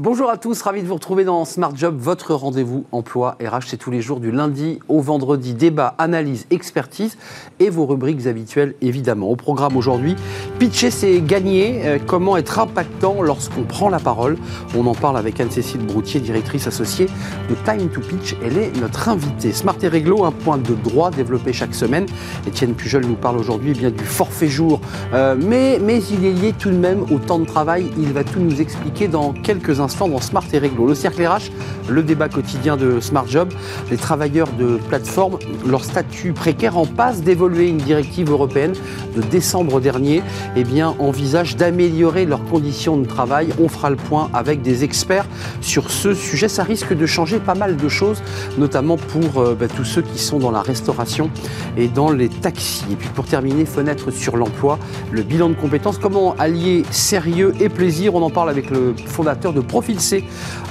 Bonjour à tous, ravi de vous retrouver dans Smart Job, votre rendez-vous emploi RH. C'est tous les jours du lundi au vendredi, débat, analyse, expertise et vos rubriques habituelles évidemment. Au programme aujourd'hui, pitcher c'est gagner, euh, comment être impactant lorsqu'on prend la parole? On en parle avec Anne-Cécile Broutier, directrice associée de Time to Pitch. Elle est notre invitée. Smart et réglo, un point de droit développé chaque semaine. Étienne Pujol nous parle aujourd'hui eh bien du forfait jour, euh, mais, mais il est lié tout de même au temps de travail. Il va tout nous expliquer dans quelques instants dans Smart et Réglo. Le cercle RH, le débat quotidien de Smart Job, les travailleurs de plateforme, leur statut précaire en passe d'évoluer. Une directive européenne de décembre dernier eh bien, envisage d'améliorer leurs conditions de travail. On fera le point avec des experts sur ce sujet. Ça risque de changer pas mal de choses, notamment pour euh, bah, tous ceux qui sont dans la restauration et dans les taxis. Et puis pour terminer, fenêtre sur l'emploi, le bilan de compétences, comment allier sérieux et plaisir? On en parle avec le fondateur de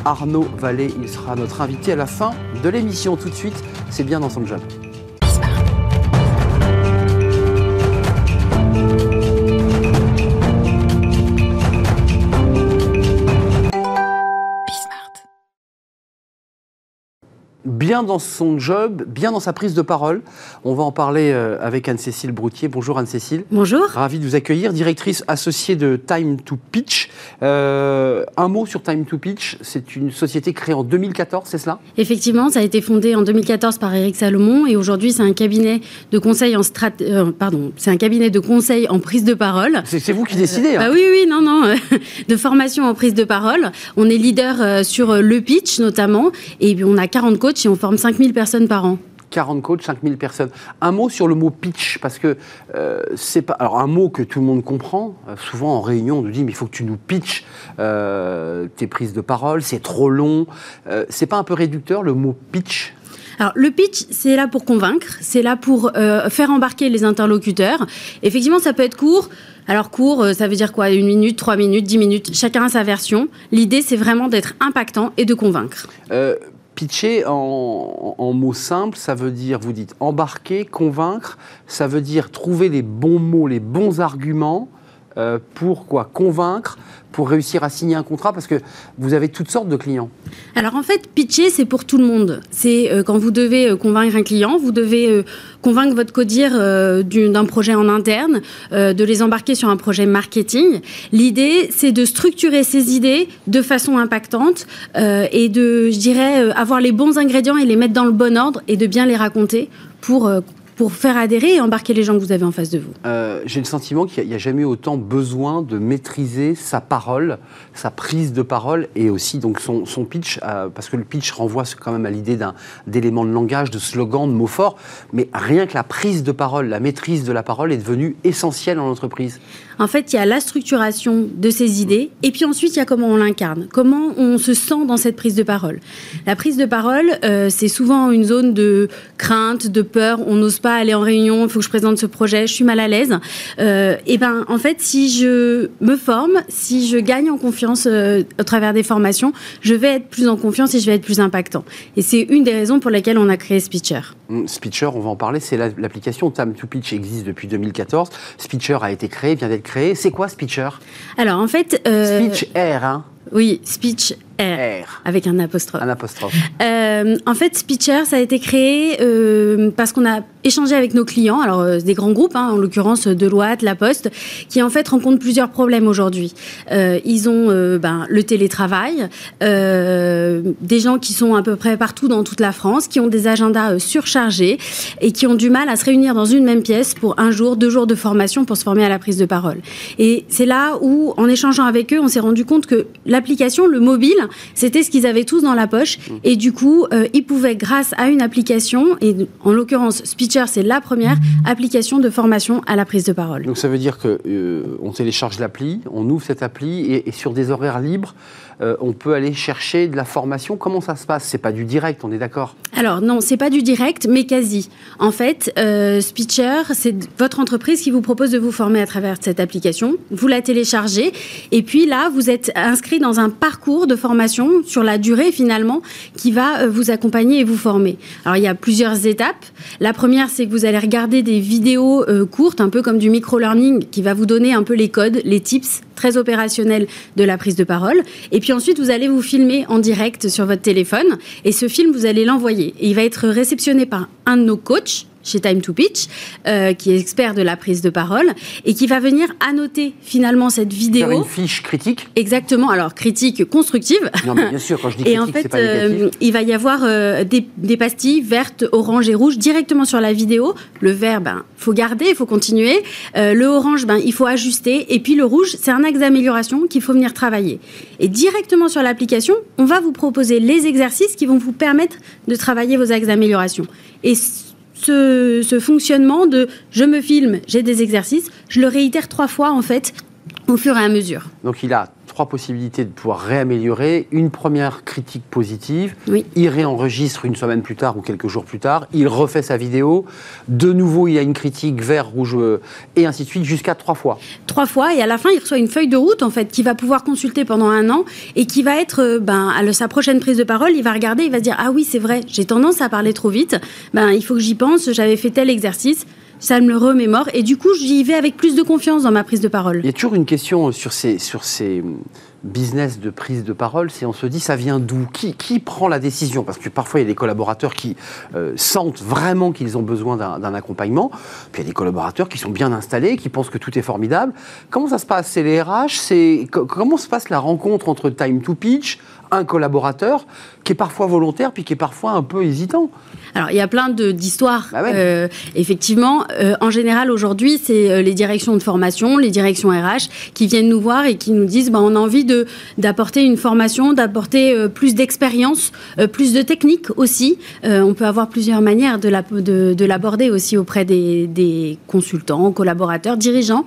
Arnaud Vallée. Il sera notre invité à la fin de l'émission. Tout de suite, c'est bien dans son job. Bien dans son job, bien dans sa prise de parole. On va en parler euh, avec Anne-Cécile Broutier. Bonjour Anne-Cécile. Bonjour. Ravi de vous accueillir, directrice associée de Time to Pitch. Euh, un mot sur Time to Pitch, c'est une société créée en 2014, c'est cela? Effectivement, ça a été fondé en 2014 par Eric Salomon et aujourd'hui c'est un cabinet de conseil en strat... Euh, pardon, c'est un cabinet de conseil en prise de parole. C'est vous qui décidez. Hein. Bah oui, oui, non, non, de formation en prise de parole. On est leader sur le pitch notamment et on a 40 coachs et on forme 5000 personnes par an. 40 coachs, 5000 personnes. Un mot sur le mot pitch, parce que euh, c'est pas. Alors, un mot que tout le monde comprend. Euh, souvent, en réunion, on nous dit mais il faut que tu nous pitches euh, tes prises de parole, c'est trop long. c'est pas un peu réducteur le mot pitch? Alors, le pitch, c'est là pour convaincre, c'est là pour faire embarquer les interlocuteurs. Effectivement, ça peut être court. Alors, court, ça veut dire quoi? Une minute, trois minutes, dix minutes Chacun a sa version. L'idée, c'est vraiment d'être impactant et de convaincre. Pitcher, en, mots simples, ça veut dire, vous dites, embarquer, convaincre, ça veut dire trouver les bons mots, les bons arguments euh, pour quoi Convaincre, pour réussir à signer un contrat Parce que vous avez toutes sortes de clients. Alors en fait, pitcher, c'est pour tout le monde. C'est euh, quand vous devez euh, convaincre un client, vous devez convaincre votre codir d'un projet en interne, de les embarquer sur un projet marketing. L'idée, c'est de structurer ces idées de façon impactante et de, je dirais, avoir les bons ingrédients et les mettre dans le bon ordre et de bien les raconter pour pour faire adhérer et embarquer les gens que vous avez en face de vous euh, J'ai le sentiment qu'il n'y a, jamais autant besoin de maîtriser sa parole, sa prise de parole et aussi donc son, pitch, euh, parce que le pitch renvoie quand même à l'idée d'éléments de langage, de slogan, de mots forts, mais rien que la prise de parole, la maîtrise de la parole est devenue essentielle en entreprise. En fait, il y a la structuration de ces idées, et puis ensuite, il y a comment on l'incarne, comment on se sent dans cette prise de parole. La prise de parole, euh, c'est souvent une zone de crainte, de peur, on n'ose pas aller en réunion, il faut que je présente ce projet, je suis mal à l'aise. Euh, et ben, en fait, si je me forme, si je gagne en confiance euh, au travers des formations, je vais être plus en confiance et je vais être plus impactant. Et c'est une des raisons pour lesquelles on a créé Speecher. Hum, Speecher, on va en parler, c'est l'application Time to Pitch existe depuis 2014. Speecher a été créé, vient d'être créé. C'est quoi Speecher? Alors en fait... Euh... Speech Air, hein oui, Speech Air, avec un apostrophe. Un apostrophe. Euh, en fait, Speecher, ça a été créé euh, parce qu'on a échangé avec nos clients, alors euh, des grands groupes, hein, en l'occurrence Deloitte, La Poste, qui en fait rencontrent plusieurs problèmes aujourd'hui. ils ont ben, le télétravail, des gens qui sont à peu près partout dans toute la France, qui ont des agendas surchargés et qui ont du mal à se réunir dans une même pièce pour un jour, deux jours de formation pour se former à la prise de parole. Et c'est là où, en échangeant avec eux, on s'est rendu compte que l'application, le mobile, c'était ce qu'ils avaient tous dans la poche. Et du coup, euh, ils pouvaient, grâce à une application, et en l'occurrence, Speecher, c'est la première application de formation à la prise de parole. Donc ça veut dire qu'on euh, télécharge l'appli, on ouvre cette appli, et, sur des horaires libres, euh, on peut aller chercher de la formation. Comment ça se passe? C'est pas du direct, on est d'accord? Alors non, c'est pas du direct, mais quasi. En fait, euh, Speecher, c'est votre entreprise qui vous propose de vous former à travers cette application. Vous la téléchargez et puis là, vous êtes inscrit dans un parcours de formation sur la durée finalement qui va euh, vous accompagner et vous former. Alors il y a plusieurs étapes. La première, c'est que vous allez regarder des vidéos euh, courtes, un peu comme du micro-learning, qui va vous donner un peu les codes, les tips très opérationnel de la prise de parole. Et puis ensuite, vous allez vous filmer en direct sur votre téléphone. Et ce film, vous allez l'envoyer. Il va être réceptionné par un de nos coachs chez Time to Pitch, euh, qui est expert de la prise de parole, et qui va venir annoter finalement cette vidéo. Faire une fiche critique Exactement, alors critique constructive. Non, mais bien sûr, quand je dis critique, Et en fait, pas euh, il va y avoir euh, des, pastilles vertes, orange et rouge directement sur la vidéo. Le vert, ben, faut garder, il faut continuer. le orange, ben, il faut ajuster. Et puis le rouge, c'est un axe d'amélioration qu'il faut venir travailler. Et directement sur l'application, on va vous proposer les exercices qui vont vous permettre de travailler vos axes d'amélioration. Et ce, fonctionnement de je me filme, j'ai des exercices, je le réitère trois fois en fait au fur et à mesure. Donc il a trois possibilités de pouvoir réaméliorer. Une première critique positive, oui. il réenregistre une semaine plus tard ou quelques jours plus tard, il refait sa vidéo, de nouveau il y a une critique vert, rouge euh, et ainsi de suite jusqu'à trois fois. Trois fois et à la fin il reçoit une feuille de route en fait qu'il va pouvoir consulter pendant un an et qui va être euh, ben, à sa prochaine prise de parole, il va regarder, il va se dire ah oui c'est vrai, j'ai tendance à parler trop vite, ben, il faut que j'y pense, j'avais fait tel exercice ça me le remémore. Et du coup j'y vais avec plus de confiance dans ma prise de parole. Il y a toujours une question sur ces, sur ces business de prise de parole, c'est on se dit ça vient d'où? Qui, qui, prend la décision? Parce que parfois il y a des collaborateurs qui euh, sentent vraiment qu'ils ont besoin d'un accompagnement, puis il y a des collaborateurs qui sont bien installés, qui pensent que tout est formidable. Comment ça se passe? C'est les RH Comment se passe la rencontre entre Time to Pitch, un collaborateur qui est parfois volontaire puis qui est parfois un peu hésitant. Alors il y a plein d'histoires. Bah euh, effectivement, euh, en général aujourd'hui, c'est euh, les directions de formation, les directions RH qui viennent nous voir et qui nous disent bah, on a envie d'apporter une formation, d'apporter plus d'expérience, plus de technique aussi. on peut avoir plusieurs manières de l'aborder de, de aussi auprès des, des, consultants, collaborateurs, dirigeants,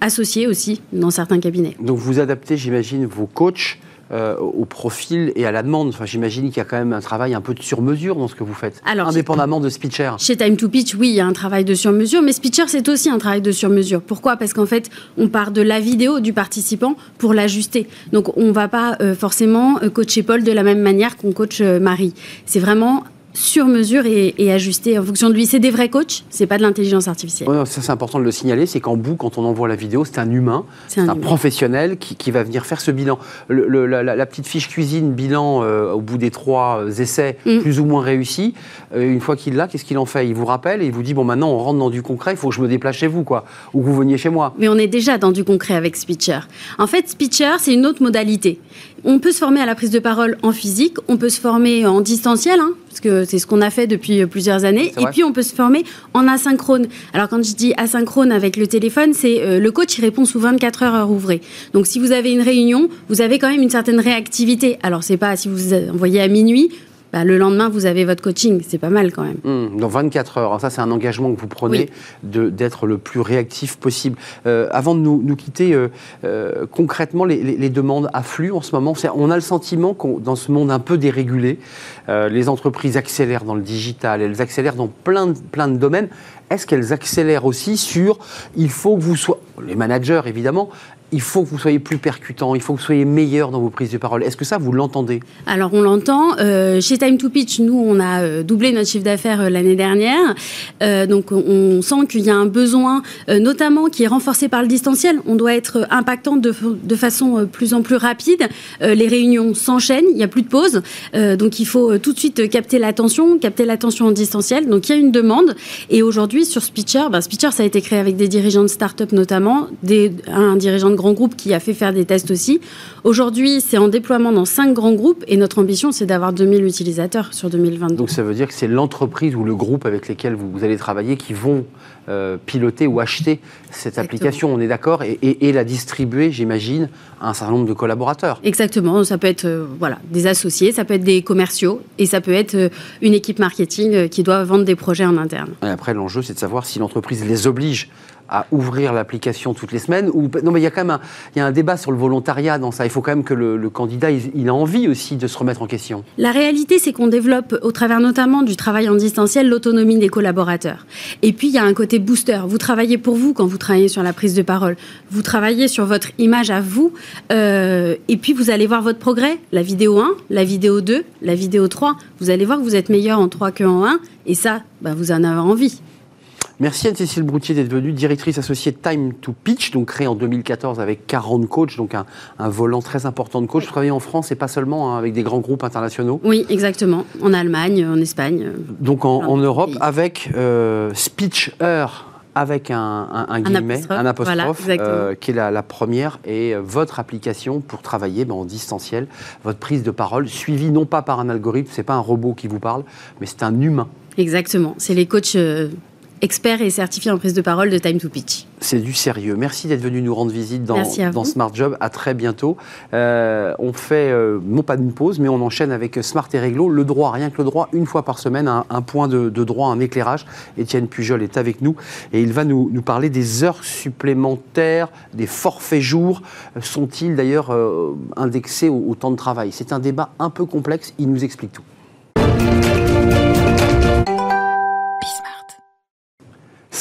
associés aussi dans certains cabinets. Donc vous adaptez, j'imagine, vos coachs euh, au profil et à la demande. Enfin, J'imagine qu'il y a quand même un travail un peu de sur-mesure dans ce que vous faites, indépendamment de Speecher. Chez Time to Pitch, oui, il y a un travail de sur-mesure, mais Speecher, c'est aussi un travail de sur-mesure. Pourquoi? Parce qu'en fait, on part de la vidéo du participant pour l'ajuster. Donc, on ne va pas euh, forcément euh, coacher Paul de la même manière qu'on coach Marie. C'est vraiment sur mesure et, ajusté en fonction de lui. C'est des vrais coachs, c'est pas de l'intelligence artificielle. ça c'est important de le signaler, c'est qu'en bout, quand on envoie la vidéo, c'est un humain, c'est un, professionnel qui, va venir faire ce bilan. la, petite fiche cuisine bilan euh, au bout des trois euh, essais mm. plus ou moins réussis, euh, une fois qu'il l'a, qu'est-ce qu'il en fait? Il vous rappelle et il vous dit bon maintenant on rentre dans du concret, il faut que je me déplace chez vous quoi, ou que vous veniez chez moi. Mais on est déjà dans du concret avec Speecher. En fait, Speecher c'est une autre modalité. On peut se former à la prise de parole en physique, on peut se former en distanciel, hein, parce que c'est ce qu'on a fait depuis plusieurs années, et puis on peut se former en asynchrone. Alors quand je dis asynchrone avec le téléphone, c'est euh, le coach il répond sous 24 heures heure ouvrée. Donc si vous avez une réunion, vous avez quand même une certaine réactivité. Alors c'est pas si vous envoyez à minuit, bah, le lendemain, vous avez votre coaching. C'est pas mal quand même. Mmh, dans 24 heures. ça, c'est un engagement que vous prenez d'être le plus réactif possible. Euh, avant de nous, quitter, euh, euh, concrètement, les, demandes affluent en ce moment. On a le sentiment qu'on, dans ce monde un peu dérégulé, les entreprises accélèrent dans le digital, elles accélèrent dans plein plein de domaines. Est-ce qu'elles accélèrent aussi sur il faut que vous soyez, les managers évidemment, il faut que vous soyez plus percutant, il faut que vous soyez meilleur dans vos prises de parole. Est-ce que ça, vous l'entendez? Alors, on l'entend. Euh, chez Time to Pitch, nous, on a euh, doublé notre chiffre d'affaires euh, l'année dernière. donc, on sent qu'il y a un besoin, notamment qui est renforcé par le distanciel. On doit être impactant de, façon plus en plus rapide. les réunions s'enchaînent, il n'y a plus de pause. donc, il faut tout de suite capter l'attention, capter l'attention en distanciel. Donc, il y a une demande. Et aujourd'hui, sur Speecher, ben, ça a été créé avec des dirigeants de start-up notamment, un dirigeant de grand groupe qui a fait faire des tests aussi. Aujourd'hui, c'est en déploiement dans cinq grands groupes et notre ambition, c'est d'avoir 2000 utilisateurs sur 2022. Donc ça veut dire que c'est l'entreprise ou le groupe avec lesquels vous, allez travailler qui vont euh, piloter ou acheter cette application, on est d'accord, et, la distribuer, j'imagine, à un certain nombre de collaborateurs. Exactement, ça peut être euh, voilà, des associés, ça peut être des commerciaux, et ça peut être euh, une équipe marketing qui doit vendre des projets en interne. Et après, l'enjeu, c'est de savoir si l'entreprise les oblige à ouvrir l'application toutes les semaines non mais il y a quand même un, il y a un débat sur le volontariat dans ça. Il faut quand même que le, candidat il, a envie aussi de se remettre en question. La réalité c'est qu'on développe au travers notamment du travail en distanciel l'autonomie des collaborateurs. Et puis il y a un côté booster. Vous travaillez pour vous quand vous travaillez sur la prise de parole. Vous travaillez sur votre image à vous euh, et puis vous allez voir votre progrès. La vidéo 1, la vidéo 2, la vidéo 3. Vous allez voir que vous êtes meilleur en 3 qu'en 1 et ça, bah, vous en avez envie. Merci Anne-Cécile Broutier d'être venue, directrice associée Time to Pitch, donc créée en 2014 avec 40 coachs, donc un, volant très important de coachs. Vous travaillez en France et pas seulement hein, avec des grands groupes internationaux Oui, exactement. En Allemagne, en Espagne. Donc en, Europe, avec euh, Speecher avec un, un, guillemet, un apostrophe, euh, qui est la, première, et euh, votre application pour travailler ben, en distanciel, votre prise de parole, suivie non pas par un algorithme, c'est pas un robot qui vous parle, mais c'est un humain. Exactement, c'est les coachs euh, expert et certifié en prise de parole de Time to Pitch. C'est du sérieux. Merci d'être venu nous rendre visite dans, dans Smart Job. À très bientôt. Euh, on fait, euh, non pas une pause, mais on enchaîne avec Smart et Réglo. Le droit, rien que le droit, une fois par semaine, un, point de, droit, un éclairage. Étienne Pujol est avec nous et il va nous, nous parler des heures supplémentaires, des forfaits jours. Sont-ils d'ailleurs euh, indexés au temps de travail? C'est un débat un peu complexe. Il nous explique tout.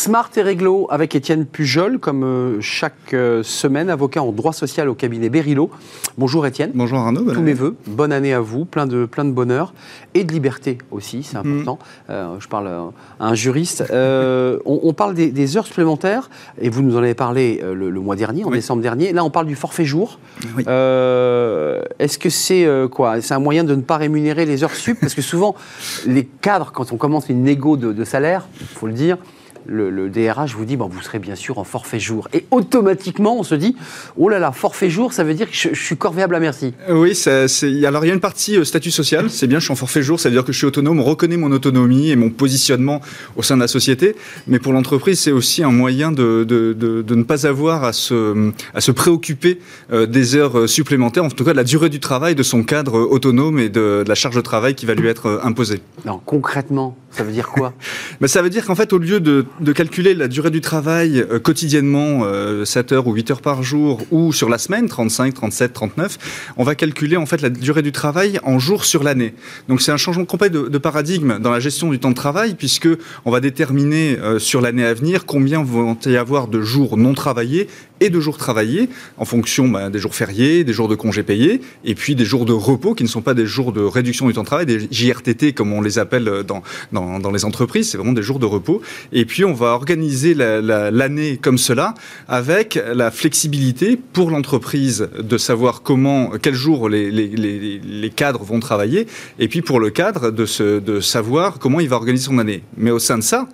Smart et réglo avec Étienne Pujol, comme euh, chaque euh, semaine, avocat en droit social au cabinet Berilo. Bonjour Étienne. Bonjour Arnaud. Tous mes voeux. Bonne année à vous, plein de, plein de bonheur et de liberté aussi, c'est mhm. important. Euh, je parle à un juriste. on, parle des, heures supplémentaires et vous nous en avez parlé le, mois dernier, en décembre dernier. Là, on parle du forfait jour. Est-ce que c'est quoi? C'est un moyen de ne pas rémunérer les heures sup? Parce que souvent, les cadres, quand on commence une négo de, de salaire, il faut le dire, le, DRH vous dit bon, vous serez bien sûr en forfait jour. Et automatiquement, on se dit oh là là, forfait jour, ça veut dire que je, suis corvéable à merci. Oui, alors il y a une partie euh, statut social, c'est bien, je suis en forfait jour, ça veut dire que je suis autonome, on reconnaît mon autonomie et mon positionnement au sein de la société. Mais pour l'entreprise, c'est aussi un moyen de, ne pas avoir à se, à se préoccuper euh, des heures euh, supplémentaires, en tout cas de la durée du travail, de son cadre autonome et de, la charge de travail qui va lui être imposée. Non, concrètement, ça veut dire quoi? Mais Ça veut dire qu'en fait, au lieu de, calculer la durée du travail euh, quotidiennement, 7 euh, heures ou 8 heures par jour, ou sur la semaine, 35, 37, 39, on va calculer en fait la durée du travail en jours sur l'année. Donc c'est un changement complet de, paradigme dans la gestion du temps de travail, puisque on va déterminer euh, sur l'année à venir combien vont y avoir de jours non travaillés et de jours travaillés en fonction bah, des jours fériés, des jours de congés payés, et puis des jours de repos qui ne sont pas des jours de réduction du temps de travail, des JRTT comme on les appelle dans, dans, dans les entreprises, c'est vraiment des jours de repos. Et puis on va organiser l'année comme cela avec la flexibilité pour l'entreprise de savoir comment, quels jours les, les, les, les, cadres vont travailler, et puis pour le cadre de, se, de savoir comment il va organiser son année. Mais au sein de ça,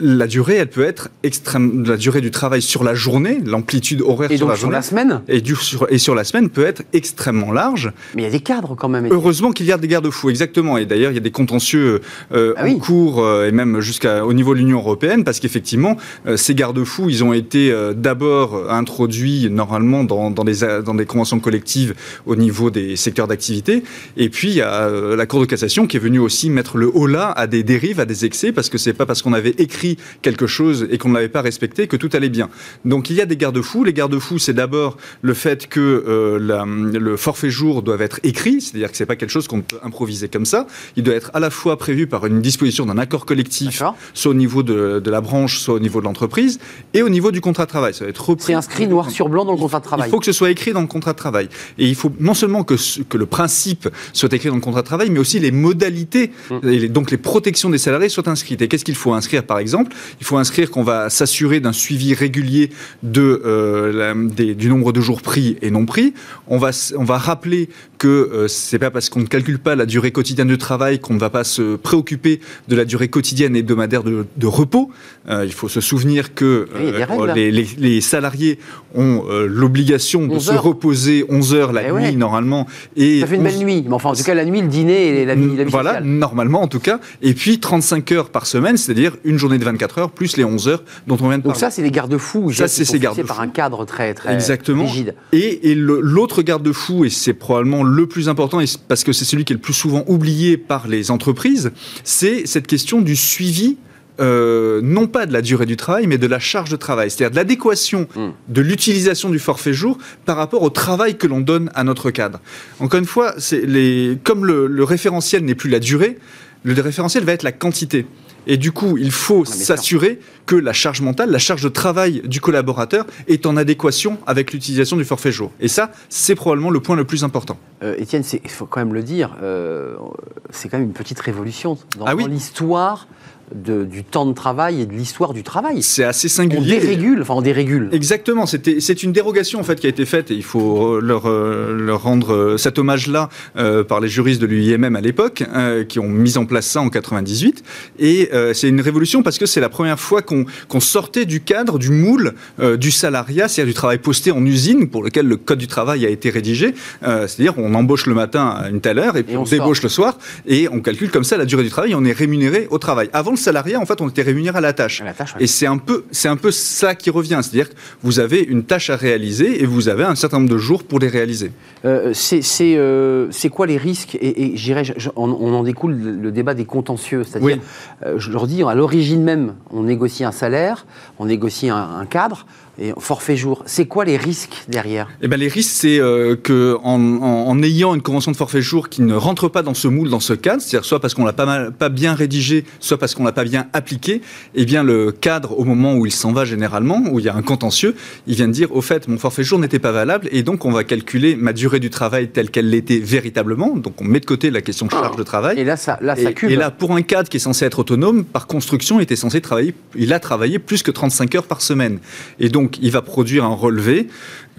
la durée, elle peut être extrême. La durée du travail sur la journée, l'amplitude horaire sur la journée. la semaine et, du, sur, et sur la semaine peut être extrêmement large. Mais il y a des cadres quand même. Heureusement qu'il y a des garde-fous, exactement. Et d'ailleurs, il y a des contentieux euh, ah en cours euh, et même jusqu'au niveau de l'Union européenne parce qu'effectivement, euh, ces garde-fous, ils ont été d'abord introduits normalement dans, dans, les, dans des conventions collectives au niveau des secteurs d'activité. Et puis, il y a la Cour de cassation qui est venue aussi mettre le haut là à des dérives, à des excès, parce que c'est pas parce qu'on avait écrit quelque chose et qu'on ne l'avait pas respecté, que tout allait bien. Donc il y a des garde-fous. Les garde-fous, c'est d'abord le fait que euh, le forfait jour doit être écrit, c'est-à-dire que c'est pas quelque chose qu'on peut improviser comme ça. Il doit être à la fois prévu par une disposition d'un accord collectif, soit au niveau de, la branche, soit au niveau de l'entreprise, et au niveau du contrat de travail. Ça va être repris. C'est inscrit noir sur blanc dans le contrat de travail. Il faut que ce soit écrit dans le contrat de travail. Et il faut non seulement que, que le principe soit écrit dans le contrat de travail, mais aussi les modalités, mmh. et donc les protections des salariés soient inscrites. Et qu'est-ce qu'il faut inscrire, par exemple? Il faut inscrire qu'on va s'assurer d'un suivi régulier euh, du nombre de jours pris et non pris. On va rappeler que euh, c'est pas parce qu'on ne calcule pas la durée quotidienne de travail qu'on ne va pas se préoccuper de la durée quotidienne et hebdomadaire de, de repos. Euh, il faut se souvenir que les, les, salariés ont l'obligation de se reposer 11 heures la eh nuit normalement. Et Ça fait une belle nuit, mais enfin en tout cas la nuit, le dîner et la vie, la Voilà, normalement en tout cas. Et puis 35 heures par semaine, c'est-à-dire une journée de 24 heures plus les 11 heures dont on vient de parler. Donc ça, c'est les garde-fous. Ça, c'est ces garde-fous. par un cadre très, très Exactement. rigide. Et, et l'autre garde-fou, et c'est probablement le plus important, parce que c'est celui qui est le plus souvent oublié par les entreprises, c'est cette question du suivi non pas de la durée du travail, mais de la charge de travail, c'est-à-dire de l'adéquation mm. de l'utilisation du forfait jour par rapport au travail que l'on donne à notre cadre. Encore une fois, les, comme le référentiel n'est plus la durée, le référentiel va être la quantité. Et du coup, il faut s'assurer que la charge mentale, la charge de travail du collaborateur est en adéquation avec l'utilisation du forfait jour. Et ça, c'est probablement le point le plus important. Euh, Étienne, il faut quand même le dire, euh, c'est quand même une petite révolution dans, ah dans l'histoire du temps de travail et de l'histoire du travail. C'est assez singulier. On dérégule, enfin on dérégule. Exactement, c'est une dérogation en fait qui a été faite et il faut leur, euh, leur rendre euh, cet hommage-là euh, par les juristes de l'UIMM à l'époque qui ont mis en place ça en 98. Et c'est une révolution parce que c'est la première fois qu'on sortait du cadre, du moule du salariat, c'est-à-dire du travail posté en usine pour lequel le code du travail a été rédigé. c'est-à-dire on embauche le matin à une telle heure et puis on, débauche le soir et on calcule comme ça la durée du travail et on est rémunéré au travail. Avant salariat, en fait, on était rémunéré à la tâche. Et c'est un, peu, c'est un peu ça qui revient. C'est-à-dire que vous avez une tâche à réaliser et vous avez un certain nombre de jours pour les réaliser. Euh, c'est, c'est, euh, quoi les risques Et, et on, en découle le débat des contentieux. C'est-à-dire, euh, je leur dis, à l'origine même, on négocie un salaire, on négocie un cadre et forfait jour. C'est quoi les risques derrière? Eh ben, Les risques, c'est euh, qu'en en, ayant une convention de forfait jour qui ne rentre pas dans ce moule, dans ce cadre, c'est-à-dire soit parce qu'on l'a pas, mal, pas bien rédigé, soit parce qu'on l'a pas bien appliqué, eh bien le cadre, au moment où il s'en va généralement, où il y a un contentieux, il vient de dire, au fait, mon forfait jour n'était pas valable, et donc on va calculer ma durée du travail telle qu'elle l'était véritablement, donc on met de côté la question de charge de travail. Et là, ça, là, ça et, et là, pour un cadre qui est censé être autonome, par construction, il était censé travailler, il a travaillé plus que 35 heures par semaine. Et donc, il va produire un relevé,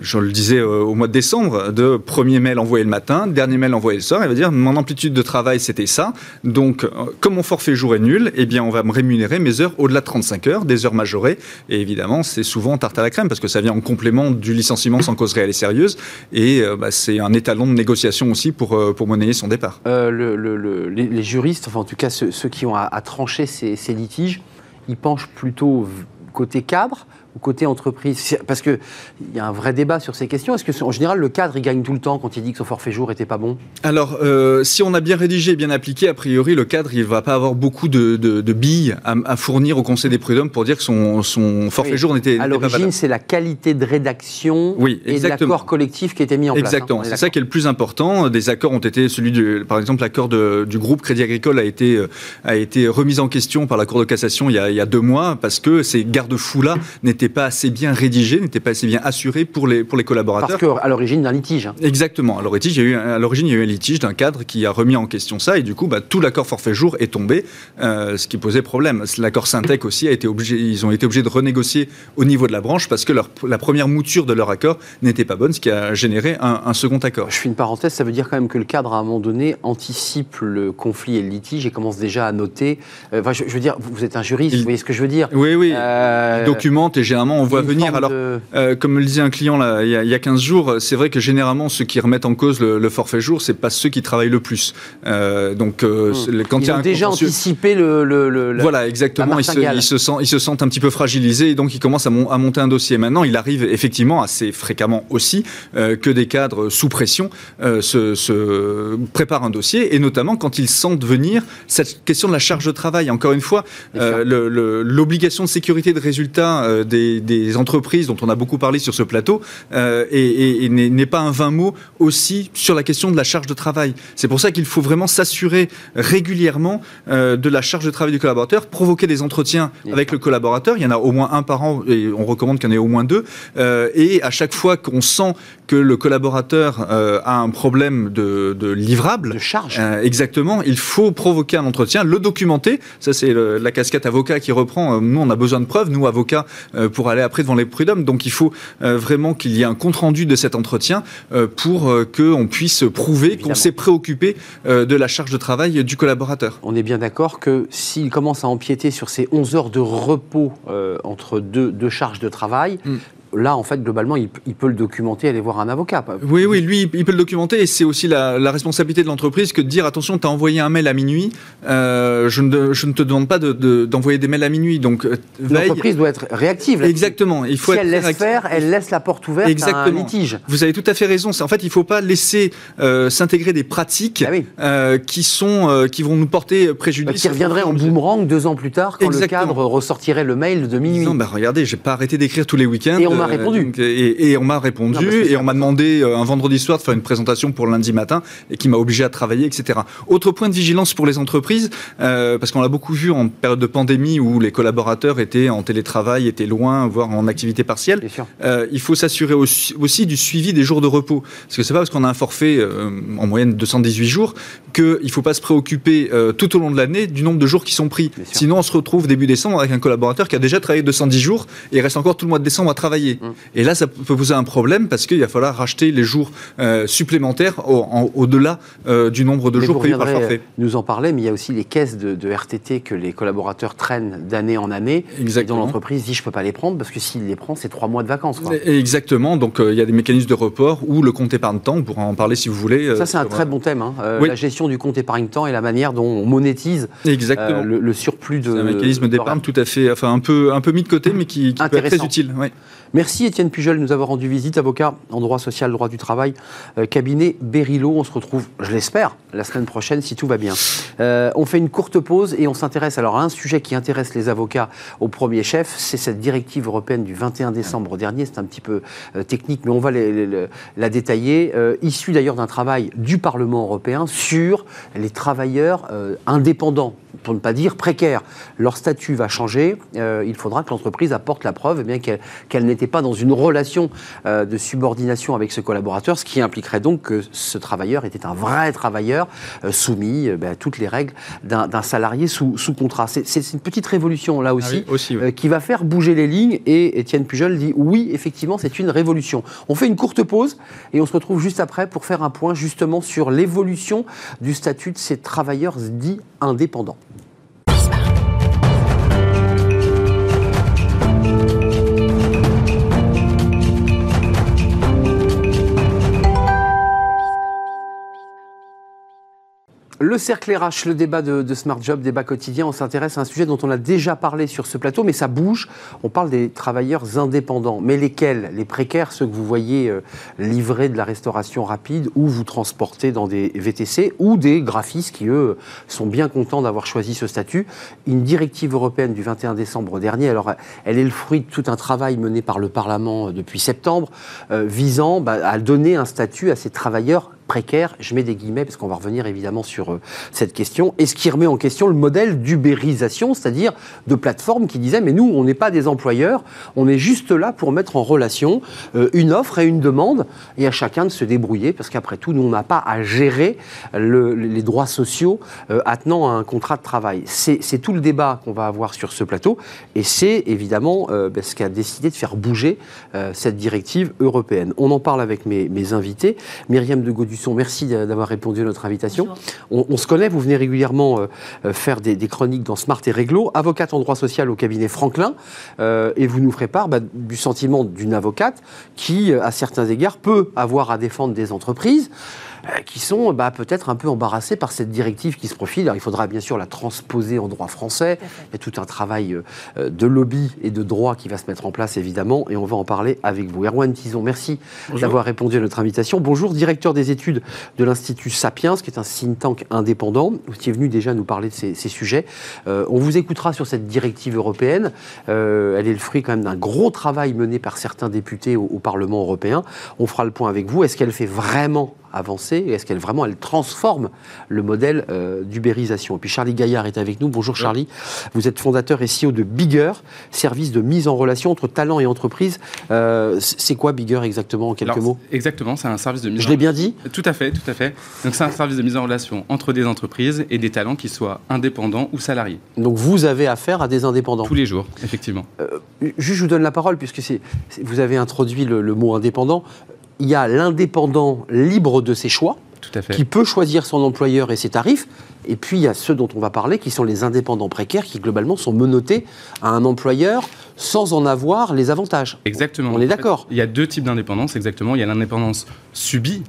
je le disais euh, au mois de décembre, de premier mail envoyé le matin, dernier mail envoyé le soir. Il va dire mon amplitude de travail c'était ça. Donc, euh, comme mon forfait jour est nul, eh bien, on va me rémunérer mes heures au-delà de 35 heures, des heures majorées. Et évidemment, c'est souvent tarte à la crème parce que ça vient en complément du licenciement sans cause réelle et sérieuse. Et euh, bah, c'est un étalon de négociation aussi pour, pour monnayer son départ. les, juristes, enfin en tout cas ceux, qui ont à, trancher ces, ces litiges, ils penchent plutôt côté cadre côté entreprise Parce qu'il y a un vrai débat sur ces questions. Est-ce que, en général, le cadre, il gagne tout le temps quand il dit que son forfait jour n'était pas bon? Alors, euh, si on a bien rédigé et bien appliqué, a priori, le cadre, il ne va pas avoir beaucoup de, billes à, fournir au Conseil des prud'hommes pour dire que son, son forfait jour n'était pas À l'origine, c'est la qualité de rédaction oui, et l'accord collectif qui a été mis en place. Hein. Exactement, c'est ça qui est le plus important. Des accords ont été, celui du, par exemple, l'accord du groupe Crédit Agricole a été, euh, a été remis en question par la Cour de cassation il y a, il y a deux mois parce que ces garde-fous-là n'étaient pas assez bien rédigé, n'était pas assez bien assuré pour les, pour les collaborateurs. Parce qu'à l'origine d'un litige. Hein. Exactement. À l'origine, il y a eu, à l'origine, il y a eu un litige d'un cadre qui a remis en question ça, et du coup, bah, tout l'accord forfait jour est tombé, euh, ce qui posait problème. L'accord Syntec aussi a été obligé, ils ont été obligés de renégocier au niveau de la branche parce que leur, la première mouture de leur accord n'était pas bonne, ce qui a généré un, second accord. Je fais une parenthèse, ça veut dire quand même que le cadre, à un moment donné, anticipe le conflit et le litige et commence déjà à noter. Euh, je, veux dire, vous êtes un juriste, vous voyez ce que je veux dire? Oui, oui. Euh, documente et généralement on voit venir. Alors, euh, comme me le disait un client là, il, y a, 15 jours, c'est vrai que généralement, ceux qui remettent en cause le, forfait jour, c'est pas ceux qui travaillent le plus. Euh, donc, euh, hmm. quand ils il y a ont déjà anticipé le, le, Voilà, exactement. Ils se, ils, se sentent, ils se sentent un petit peu fragilisés et donc ils commencent à, à, monter un dossier. Maintenant, il arrive effectivement assez fréquemment aussi que des cadres sous pression se, se, préparent un dossier et notamment quand ils sentent venir cette question de la charge de travail. Encore une fois, l'obligation de sécurité de résultat des, des entreprises dont on a beaucoup parlé sur ce plateau euh, et, n'est pas un vain mot aussi sur la question de la charge de travail. C'est pour ça qu'il faut vraiment s'assurer régulièrement euh, de la charge de travail du collaborateur, provoquer des entretiens avec le collaborateur. Il y en a au moins un par an et on recommande qu'il y en ait au moins deux. Euh, et à chaque fois qu'on sent que le collaborateur a un problème de, de livrable, de charge, exactement, il faut provoquer un entretien, le documenter. Ça c'est la casquette avocat qui reprend. Nous on a besoin de preuves, nous avocats, pour aller après devant les prud'hommes. Donc il faut euh, vraiment qu'il y ait un compte-rendu de cet entretien euh, pour euh, qu'on puisse prouver qu'on s'est préoccupé de la charge de travail du collaborateur. On est bien d'accord que s'il commence à empiéter sur ces 11 heures de repos entre deux, charges de travail, mm là, en fait, globalement, il, peut le documenter, aller voir un avocat. Oui, oui, lui, il peut le documenter et c'est aussi la, responsabilité de l'entreprise que de dire attention, tu as envoyé un mail à minuit, euh, je, ne, je, ne, te demande pas d'envoyer de, des mails à minuit. Donc, euh, l'entreprise doit être réactive. Exactement. Il faut si elle laisse faire, elle laisse la porte ouverte Exactement. à un litige. Vous avez tout à fait raison. En fait, il ne faut pas laisser euh, s'intégrer des pratiques ah qui, sont, qui vont nous porter préjudice. Qui reviendraient en boomerang deux ans plus tard quand le cadre ressortirait le mail de minuit. Non, bah regardez, j'ai pas arrêté d'écrire tous les week-ends. Et on m'a répondu. et, on m'a répondu et on m'a demandé un vendredi soir de faire une présentation pour lundi matin et qui m'a obligé à travailler, etc. Autre point de vigilance pour les entreprises, parce qu'on l'a beaucoup vu en période de pandémie où les collaborateurs étaient en télétravail, étaient loin, voire en activité partielle. Euh, il faut s'assurer aussi, du suivi des jours de repos. Parce que c'est pas parce qu'on a un forfait euh, en moyenne 218 jours qu'il ne faut pas se préoccuper euh, tout au long de l'année du nombre de jours qui sont pris. Sinon, on se retrouve début décembre avec un collaborateur qui a déjà travaillé 210 jours et il reste encore tout le mois de décembre à travailler. Mmh. Et là, ça peut poser un problème parce qu'il va falloir racheter les jours supplémentaires au-delà du nombre de jours pris par forfait. Nous en parler, mais il y a aussi les caisses de, de RTT que les collaborateurs traînent d'année en année. Exactement. Et dont l'entreprise dit je ne peux pas les prendre parce que s'il les prend, c'est trois mois de vacances. Exactement. Donc euh, il y a des mécanismes de report ou le compte épargne-temps. On pourra en parler si vous voulez. Euh, Ça, c'est un très bon thème. Hein. Euh, la gestion du compte épargne-temps et la manière dont on monétise Exactement. Le, surplus de. C'est un mécanisme d'épargne tout à fait, enfin un peu, un peu mis de côté, mais qui, qui peut être très utile. Merci Étienne Pujol de nous avoir rendu visite, avocat en droit social, droit du travail, cabinet Berilo. On se retrouve, je l'espère, la semaine prochaine si tout va bien. on fait une courte pause et on s'intéresse alors à un sujet qui intéresse les avocats au premier chef, c'est cette directive européenne du 21 décembre dernier. C'est un petit peu euh, technique, mais on va la détailler. Euh, issue d'ailleurs d'un travail du Parlement européen sur les travailleurs euh, indépendants pour ne pas dire précaires. Leur statut va changer. il faudra que l'entreprise apporte la preuve eh bien qu'elle n'était pas dans une relation de subordination avec ce collaborateur, ce qui impliquerait donc que ce travailleur était un vrai travailleur soumis ben, à toutes les règles d'un salarié sous, sous contrat. C'est une petite révolution là aussi, ah euh, qui va faire bouger les lignes. Et Étienne Pujol dit oui, effectivement, c'est une révolution. On fait une courte pause et on se retrouve juste après pour faire un point justement sur l'évolution du statut de ces travailleurs dits indépendants. Le cercle RH, le débat de, Smart Job, débat quotidien, on s'intéresse à un sujet dont on a déjà parlé sur ce plateau, mais ça bouge. On parle des travailleurs indépendants. Mais lesquels? Les précaires, ceux que vous voyez euh, livrer de la restauration rapide ou vous transporter dans des VTC, ou des graphistes qui, eux, sont bien contents d'avoir choisi ce statut. Une directive européenne du 21 décembre dernier, alors elle est le fruit de tout un travail mené par le Parlement euh, depuis septembre, euh, visant bah, à donner un statut à ces travailleurs précaire, je mets des guillemets parce qu'on va revenir évidemment sur euh, cette question, et ce qui remet en question le modèle d'ubérisation, c'est-à-dire de plateformes qui disaient mais nous on n'est pas des employeurs, on est juste là pour mettre en relation euh, une offre et une demande, et à chacun de se débrouiller, parce qu'après tout nous on n'a pas à gérer les droits sociaux euh, attenant à un contrat de travail. C'est tout le débat qu'on va avoir sur ce plateau, et c'est évidemment ben, ce qui a décidé de faire bouger cette directive européenne. On en parle avec mes, invités, Myriam de Merci d'avoir répondu à notre invitation. On, se connaît, vous venez régulièrement euh, euh, faire des, chroniques dans Smart et Réglo, avocate en droit social au cabinet Franklin, euh, et vous nous ferez part bah, du sentiment d'une avocate qui, à certains égards, peut avoir à défendre des entreprises. Euh, qui sont bah, peut-être un peu embarrassés par cette directive qui se profile. Alors, il faudra bien sûr la transposer en droit français. Il y a tout un travail euh, de lobby et de droit qui va se mettre en place, évidemment, et on va en parler avec vous. Erwan Tison, merci d'avoir répondu à notre invitation. Bonjour, directeur des études de l'Institut Sapiens, qui est un think tank indépendant. Vous étiez venu déjà nous parler de ces, sujets. Euh, on vous écoutera sur cette directive européenne. elle est le fruit quand même d'un gros travail mené par certains députés au, au Parlement européen. On fera le point avec vous. Est-ce qu'elle fait vraiment avancer Est-ce qu'elle vraiment elle transforme le modèle euh, d'ubérisation Et puis Charlie Gaillard est avec nous. Bonjour Charlie. Vous êtes fondateur et CEO de Bigger, service de mise en relation entre talents et entreprises. Euh, c'est quoi Bigger exactement en quelques mots? Exactement, c'est un service de mise. Je l'ai bien dit? Tout à fait, tout à fait. Donc c'est un service de mise en relation entre des entreprises et des talents qui soient indépendants ou salariés. Donc vous avez affaire à des indépendants? Tous les jours, effectivement. Euh, juste, je vous donne la parole puisque vous avez introduit le mot indépendant il y a l'indépendant libre de ses choix. Tout à fait. qui peut choisir son employeur et ses tarifs. Et puis, il y a ceux dont on va parler, qui sont les indépendants précaires, qui globalement sont menottés à un employeur sans en avoir les avantages. Exactement. On est En fait, d'accord. Il y a deux types d'indépendance, exactement. Il y a l'indépendance subie,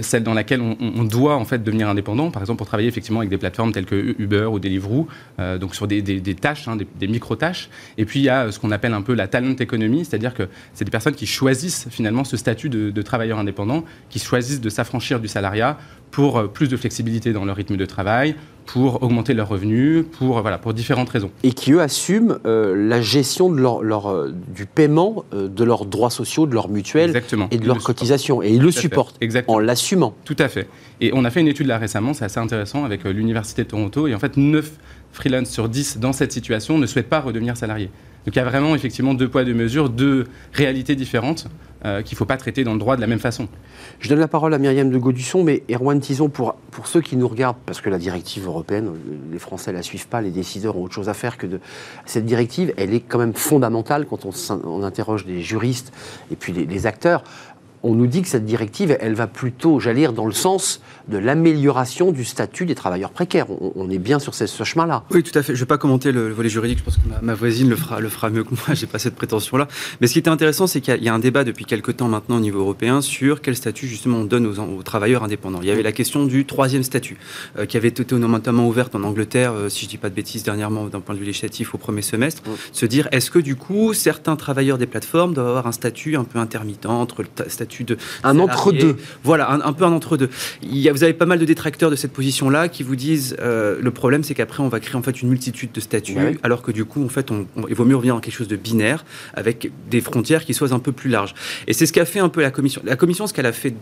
celle dans laquelle on, doit en fait devenir indépendant, par exemple pour travailler effectivement avec des plateformes telles que Uber ou Deliveroo, euh, donc sur des, tâches, hein, des, des micro-tâches. Et puis il y a euh, ce qu'on appelle un peu la talent economy, c'est-à-dire que c'est des personnes qui choisissent finalement ce statut de, de travailleur indépendant, qui choisissent de s'affranchir du salariat pour euh, plus de flexibilité dans leur rythme de travail, pour augmenter leurs revenus, pour, euh, voilà, pour différentes raisons. Et qui, eux, assument euh, la gestion de leur, leur, euh, du paiement euh, de leurs droits sociaux, de leurs mutuelles Exactement. et de Ils leurs le supportent. cotisations. Et ils le Tout supportent en l'assumant. Tout à fait. Et on a fait une étude là récemment, c'est assez intéressant, avec l'Université de Toronto. Et en fait, 9 freelance sur 10 dans cette situation ne souhaitent pas redevenir salariés. Donc il y a vraiment effectivement deux poids, deux mesures, deux réalités différentes euh, qu'il ne faut pas traiter dans le droit de la même façon. Je donne la parole à Myriam de Gaudusson, mais Erwan Tison, pour, ceux qui nous regardent, parce que la directive européenne, les Français la suivent pas, les décideurs ont autre chose à faire que de... Cette directive, elle est quand même fondamentale quand on, interroge des juristes et puis les acteurs. On nous dit que cette directive, elle va plutôt, j'allais dire, dans le sens de l'amélioration du statut des travailleurs précaires. On, on est bien sur ce, ce chemin-là. Oui, tout à fait. Je ne vais pas commenter le, le volet juridique. Je pense que ma, ma voisine le fera, le fera mieux que moi. J'ai pas cette prétention-là. Mais ce qui est intéressant, c'est qu'il y, a- il y a un débat depuis quelques temps maintenant au niveau européen sur quel statut justement on donne aux, aux travailleurs indépendants. Il y avait la question du troisième statut euh, qui avait été notamment ouverte en Angleterre, euh, si je dis pas de bêtises, dernièrement d'un point de vue législatif au premier semestre. Se dire est-ce que du coup certains travailleurs des plateformes doivent avoir un statut un peu intermittent entre le ta- statut Un entre-deux. Voilà, un, un peu un entre-deux. Vous avez pas mal de détracteurs de cette position-là qui vous disent euh, le problème, c'est qu'après, on va créer en fait une multitude de statuts, alors que du coup, en fait, on, on- il vaut mieux revenir dans quelque chose de binaire avec des frontières qui soient un peu plus larges. Et c'est ce qu'a fait un peu la commission. La commission, ce qu'elle a fait,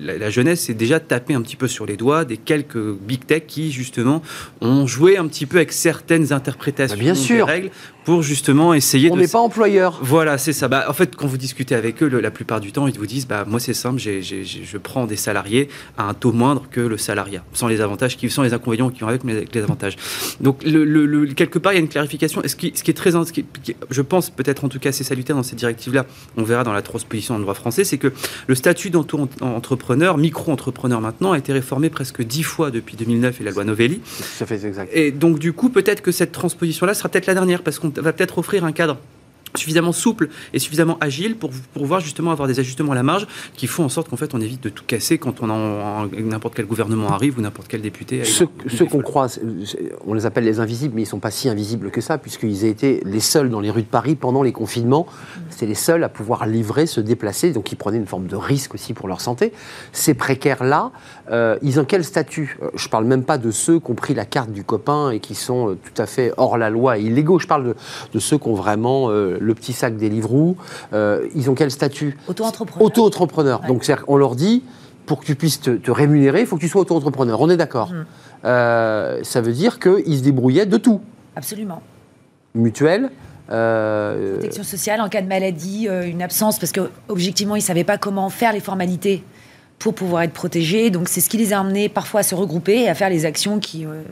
la, la jeunesse, c'est déjà taper un petit peu sur les doigts des quelques big tech qui justement ont joué un petit peu avec certaines interprétations Bah, bien des règles pour justement essayer On de n'est pas employeur. voilà, c'est ça. Bah, en fait, quand vous discutez avec eux, le- la plupart du temps, ils vous disent bah, Moi, c'est simple, je prends des salariés à un taux moindre que le salariat, sans les avantages, qui, sans les inconvénients qui vont avec, mais avec les avantages. Donc, le, le- le- quelque part, il y a une clarification. Et ce, qui, ce qui est très. ce qui- qui- je pense peut-être en tout cas assez salutaire dans cette directive-là, on verra dans la transposition le droit français, c'est que le statut d'entrepreneur, micro-entrepreneur maintenant, a été réformé presque dix fois depuis 2009 et la loi Novelli. À fait exact. Et donc, du coup, peut-être que cette transposition-là sera peut-être la dernière, parce qu'on va peut-être offrir un cadre suffisamment souple et suffisamment agile pour pouvoir justement avoir des ajustements à la marge qui font en sorte qu'en fait on évite de tout casser quand on n'importe quel gouvernement arrive ou n'importe quel député. Ceux, qu'on croit, on les appelle les invisibles, mais ils ne sont pas si invisibles que ça, puisqu'ils été les seuls dans les rues de Paris pendant les confinements. C'est les seuls à pouvoir livrer, se déplacer, donc ils prenaient une forme de risque aussi pour leur santé. Ces précaires-là, euh, ils ont quel statut? Euh, Je ne parle même pas de ceux qui ont pris la carte du copain et qui sont euh, tout à fait hors la loi et illégaux. Je parle de, de ceux qui ont vraiment euh, le petit sac des. Euh, ils ont quel statut? Auto-entrepreneur. Auto-entrepreneur. Ouais. Donc, qu'on leur dit, pour que tu puisses te, te rémunérer, il faut que tu sois auto-entrepreneur. On est d'accord. Euh, ça veut dire qu'ils se débrouillaient de tout. Absolument. Mutuelle. Euh, Protection sociale en cas de maladie, euh, une absence, parce que objectivement, ils ne savaient pas comment faire les formalités pour pouvoir être protégés. Donc, c'est ce qui les a amenés parfois à se regrouper et à faire les actions qui, euh,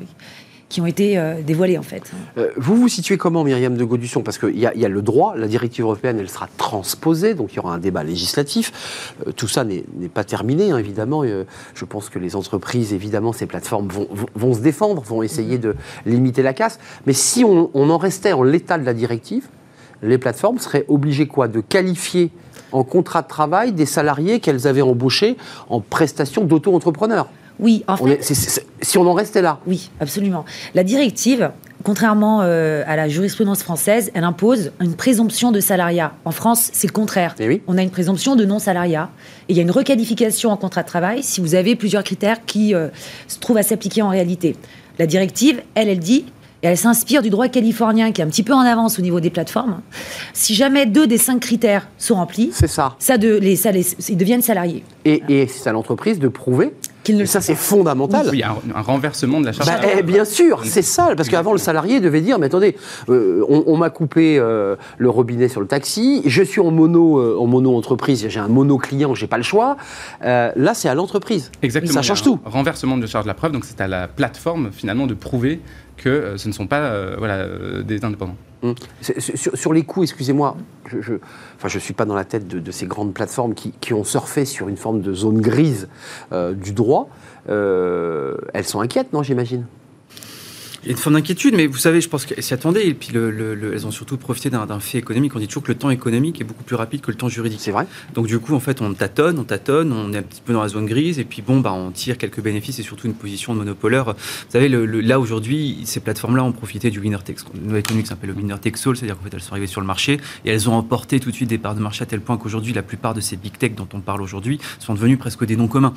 qui ont été euh, dévoilées, en fait. euh, vous vous situez comment, Myriam de Gaudusson? Parce qu'il y, y a le droit, la directive européenne, elle sera transposée, donc il y aura un débat législatif. Euh, tout ça n'est pas terminé, hein, évidemment. Euh, je pense que les entreprises, évidemment, ces plateformes vont, se défendre, vont essayer de limiter la casse. Mais si on, en restait en l'état de la directive, les plateformes seraient obligées quoi De qualifier en contrat de travail des salariés qu'elles avaient embauchés en prestation d'auto-entrepreneur. Oui, en On fait, est- si on en restait là. Oui, absolument. La directive, contrairement euh, à la jurisprudence française, elle impose une présomption de salariat. En France, c'est le contraire. Eh oui. On a une présomption de non-salariat. Et il y a une requalification en contrat de travail si vous avez plusieurs critères qui euh, se trouvent à s'appliquer en réalité. La directive, elle, elle dit, et elle s'inspire du droit californien qui est un petit peu en avance au niveau des plateformes, si jamais deux des cinq critères sont remplis, C'est ça. ça de, les, ça les- ils deviennent salariés. Et, et c'est à l'entreprise de prouver. Ne ça, c'est fondamental. Oui, il y a un, renversement de la charge. Bah, de la eh, bien sûr, c'est ça, parce qu'avant le salarié devait dire, mais attendez, euh, on, on m'a coupé euh, le robinet sur le taxi, je suis en mono, euh, en mono entreprise, j'ai un mono client, j'ai pas le choix. Euh, là, c'est à l'entreprise. Exactement. Ça change tout. Renversement de charge de la preuve, donc c'est à la plateforme finalement de prouver que euh, ce ne sont pas euh, voilà, euh, des indépendants. Hum. Sur, les coûts, excusez-moi, je, je, enfin, suis pas dans la tête de, ces grandes plateformes qui, qui, ont surfé sur une forme de zone grise du droit. Elles sont inquiètes, non, j'imagine? Il y a une forme d'inquiétude, mais vous savez, je pense qu'elles s'y attendaient. Et puis, le, le, elles ont surtout profité d'un fait économique. On dit toujours que le temps économique est beaucoup plus rapide que le temps juridique. C'est vrai. Donc, du coup, en fait, on tâtonne, on tâtonne, on est un petit peu dans la zone grise, et puis, bon, bah, on tire quelques bénéfices et surtout une position de monopoleur. Vous savez, le, là, aujourd'hui, ces plateformes-là ont profité du winner takes, économie qui s'appelle le winner takes all, c'est-à-dire qu'en fait, elles sont arrivées sur le marché et elles ont emporté tout de suite des parts de marché à tel point qu'aujourd'hui, la plupart de ces big tech dont on parle aujourd'hui sont devenus presque des noms communs.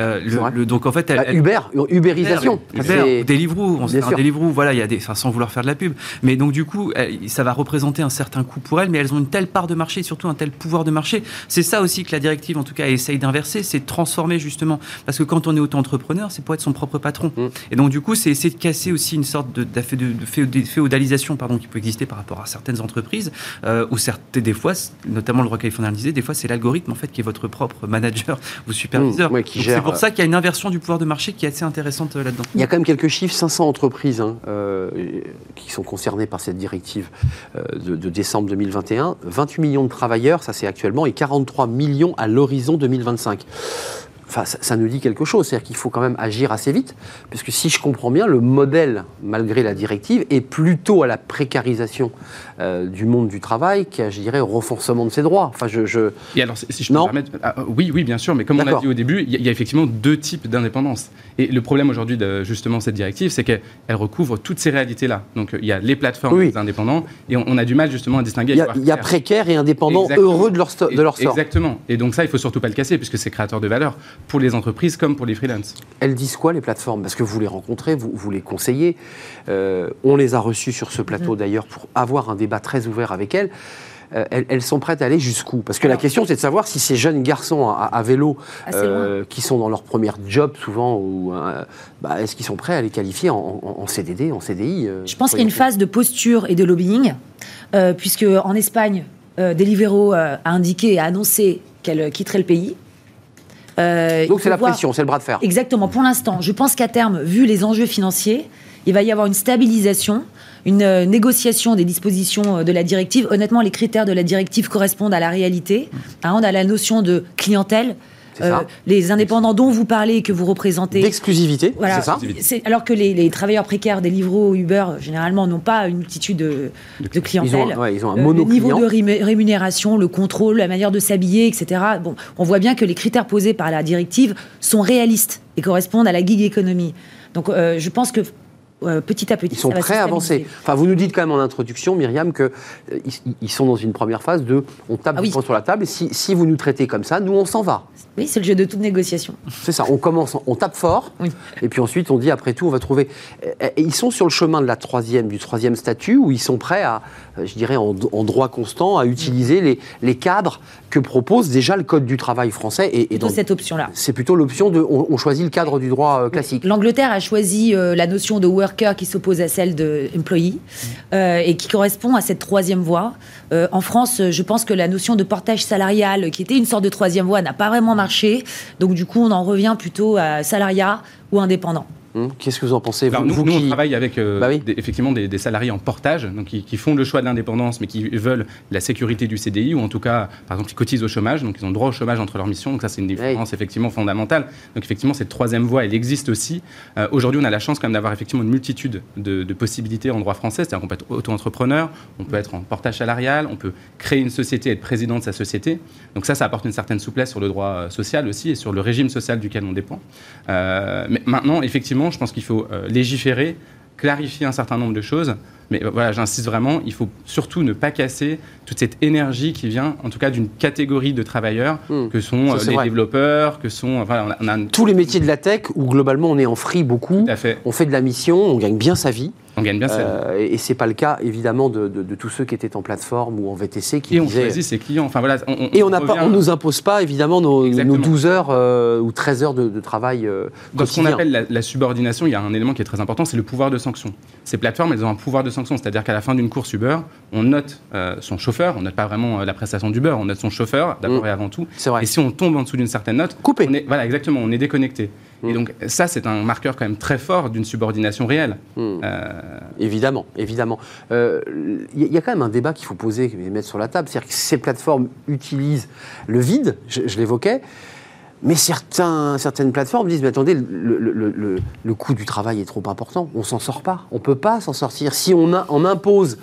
Euh, le, donc, en fait, elles, bah, Uber, Uberisation. Uber, Deliveroo, on Deliveroo, voilà, il y a des sans vouloir faire de la pub. Mais donc, du coup, ça va représenter un certain coût pour elles, mais elles ont une telle part de marché, surtout un tel pouvoir de marché. C'est ça aussi que la directive, en tout cas, essaye d'inverser, c'est de transformer justement. Parce que quand on est auto-entrepreneur, c'est pour être son propre patron. Mm. Et donc, du coup, c'est essayer de casser aussi une sorte de, de, féodalisation pardon, qui peut exister par rapport à certaines entreprises, euh, ou certaines, des fois, notamment le droit californien des fois, c'est l'algorithme, en fait, qui est votre propre manager ou superviseur. Mm, c'est pour ça qu'il y a une inversion du pouvoir de marché qui est assez intéressante euh, là-dedans. Il y a quand même quelques chiffres, 500 entreprises hein, euh, qui sont concernés par cette directive euh, de, décembre 2021. 28 millions de travailleurs, ça c'est actuellement, et 43 millions à l'horizon 2025. Enfin, ça, nous dit quelque chose, c'est-à-dire qu'il faut quand même agir assez vite, puisque si je comprends bien, le modèle, malgré la directive, est plutôt à la précarisation euh, du monde du travail qu'à, je dirais, au renforcement de ses droits. Enfin, je, je... Et alors, si je peux me permettre, ah, oui, oui, bien sûr, mais comme on l'a dit au début, il y, a effectivement deux types d'indépendance. Et le problème aujourd'hui de justement cette directive, c'est qu'elle recouvre toutes ces réalités-là. Donc, il y a les plateformes indépendants, et on, a du mal justement à distinguer. Il y a, précaires et indépendants heureux de leur, de leur sort. Exactement. Et donc ça, il faut surtout pas le casser, puisque c'est créateur de valeur pour les entreprises comme pour les freelances. Elles disent quoi les plateformes? Parce que vous les rencontrez, vous, vous les conseillez. Euh, on les a reçues sur ce plateau mhm. d'ailleurs pour avoir un débat très ouvert avec elles. Euh, elles, sont prêtes à aller jusqu'où? Parce que la question, c'est de savoir si ces jeunes garçons à, vélo, euh, qui sont dans leur premier job souvent, ou bah, est-ce qu'ils sont prêts à les qualifier en, CDD, en CDI Je pense qu'il y a une phase de posture et de lobbying, puisque en Espagne, Deliveroo a indiqué et a annoncé qu'elle quitterait le pays. Euh, Donc c'est la pression, c'est le bras de fer. Exactement. Pour l'instant, je pense qu'à terme, vu les enjeux financiers, il va y avoir une stabilisation, une euh, négociation des dispositions euh, de la directive. Honnêtement, les critères de la directive correspondent à la réalité. Hein, on a la notion de clientèle, les indépendants dont vous parlez et que vous représentez. D'exclusivité, c'est ça Alors que les, travailleurs précaires des livreaux Uber, généralement, n'ont pas une multitude de, clientèle. Ils ont, un euh, Le niveau de rémunération, le contrôle, la manière de s'habiller, etc. Bon, on voit bien que les critères posés par la directive sont réalistes et correspondent à la gig économie. Donc, euh, je pense que euh, petit à petit. Ils sont prêts à avancer. Enfin, vous nous dites quand même en introduction, Myriam, qu'ils euh, ils sont dans une première phase de on tape ah, sur la table et si, si, vous nous traitez comme ça, nous on s'en va. Oui, c'est le jeu de toute négociation. C'est ça, on commence, on tape fort et puis ensuite on dit après tout on va trouver. ils sont sur le chemin de la troisième, du troisième statut où ils sont prêts à, euh, je dirais en, droit constant, à utiliser les, les, cadres que propose déjà le Code du travail français. Et, et dans cette option-là. C'est plutôt l'option de on, choisit le cadre du droit classique. L'Angleterre a choisi la notion de work qui s'oppose à celle de employee euh, et qui correspond à cette troisième voie. Euh, en France, je pense que la notion de portage salarial, qui était une sorte de troisième voie, n'a pas vraiment marché. Donc du coup, on en revient plutôt à salariat ou indépendant. Hum, qu'est-ce que vous en pensez vous, nous, nous on travaille avec euh, bah effectivement des, salariés en portage, donc qui, font le choix de l'indépendance, mais qui veulent la sécurité du CDI, ou en tout cas, par exemple, qui cotisent au chômage, donc ils ont droit au chômage entre leurs missions. Donc ça, c'est une différence effectivement fondamentale. Donc effectivement, cette troisième voie, elle existe aussi. Euh, aujourd'hui, on a la chance quand même d'avoir effectivement une multitude de, possibilités en droit français. C'est-à-dire qu'on peut être auto-entrepreneur, on peut être en portage salarial, on peut créer une société, être président de sa société. Donc ça, ça apporte une certaine souplesse sur le droit euh, social aussi et sur le régime social duquel on dépend. mais maintenant, effectivement je pense qu'il faut euh, légiférer, clarifier un certain nombre de choses. Mais euh, voilà, j'insiste vraiment, il faut surtout ne pas casser toute cette énergie qui vient, en tout cas, d'une catégorie de travailleurs hmm. que sont euh, les développeurs, que sont. Voilà, on a, Tous les métiers de la tech où globalement on est en free beaucoup, on fait de la mission, on gagne bien sa vie. On gagne bien. Euh, et c'est pas le cas, évidemment, de, tous ceux qui étaient en plaplateforme ou en VTC. Qui et on choisit ses clients. Enfin, voilà, et on ne nous impose pas, évidemment, nos, 12 heures euh, ou 13 heures de, travail euh, Dans ce qu'on appelle la, subordination, il y a un élément qui est très important, c'est le pouvoir de sanction. Ces plateformes, elles ont un pouvoir de sanction, c'est-à-dire qu'à la fin d'une course Uber, on note son chauffeur, on note pas vraiment la prestation d'Uber, on note son chauffeur d'abord mm. et avant tout. Et si on tombe en dessous d'une certaine note, coupé. voilà, exactement, on est déconnecté. Et donc ça, c'est un marqueur quand même très fort d'une subordination réelle. Hmm. Euh, évidemment, évidemment. Il euh, y, a quand même un débat qu'il faut poser, mettre sur la table. C'est-à-dire que ces plateformes utilisent le vide, je l'évoquais, mais certains, certaines plateformes disent, mais attendez, le, le, le, coût du travail est trop important, on s'en sort pas, on peut pas s'en sortir. Si on, a, on impose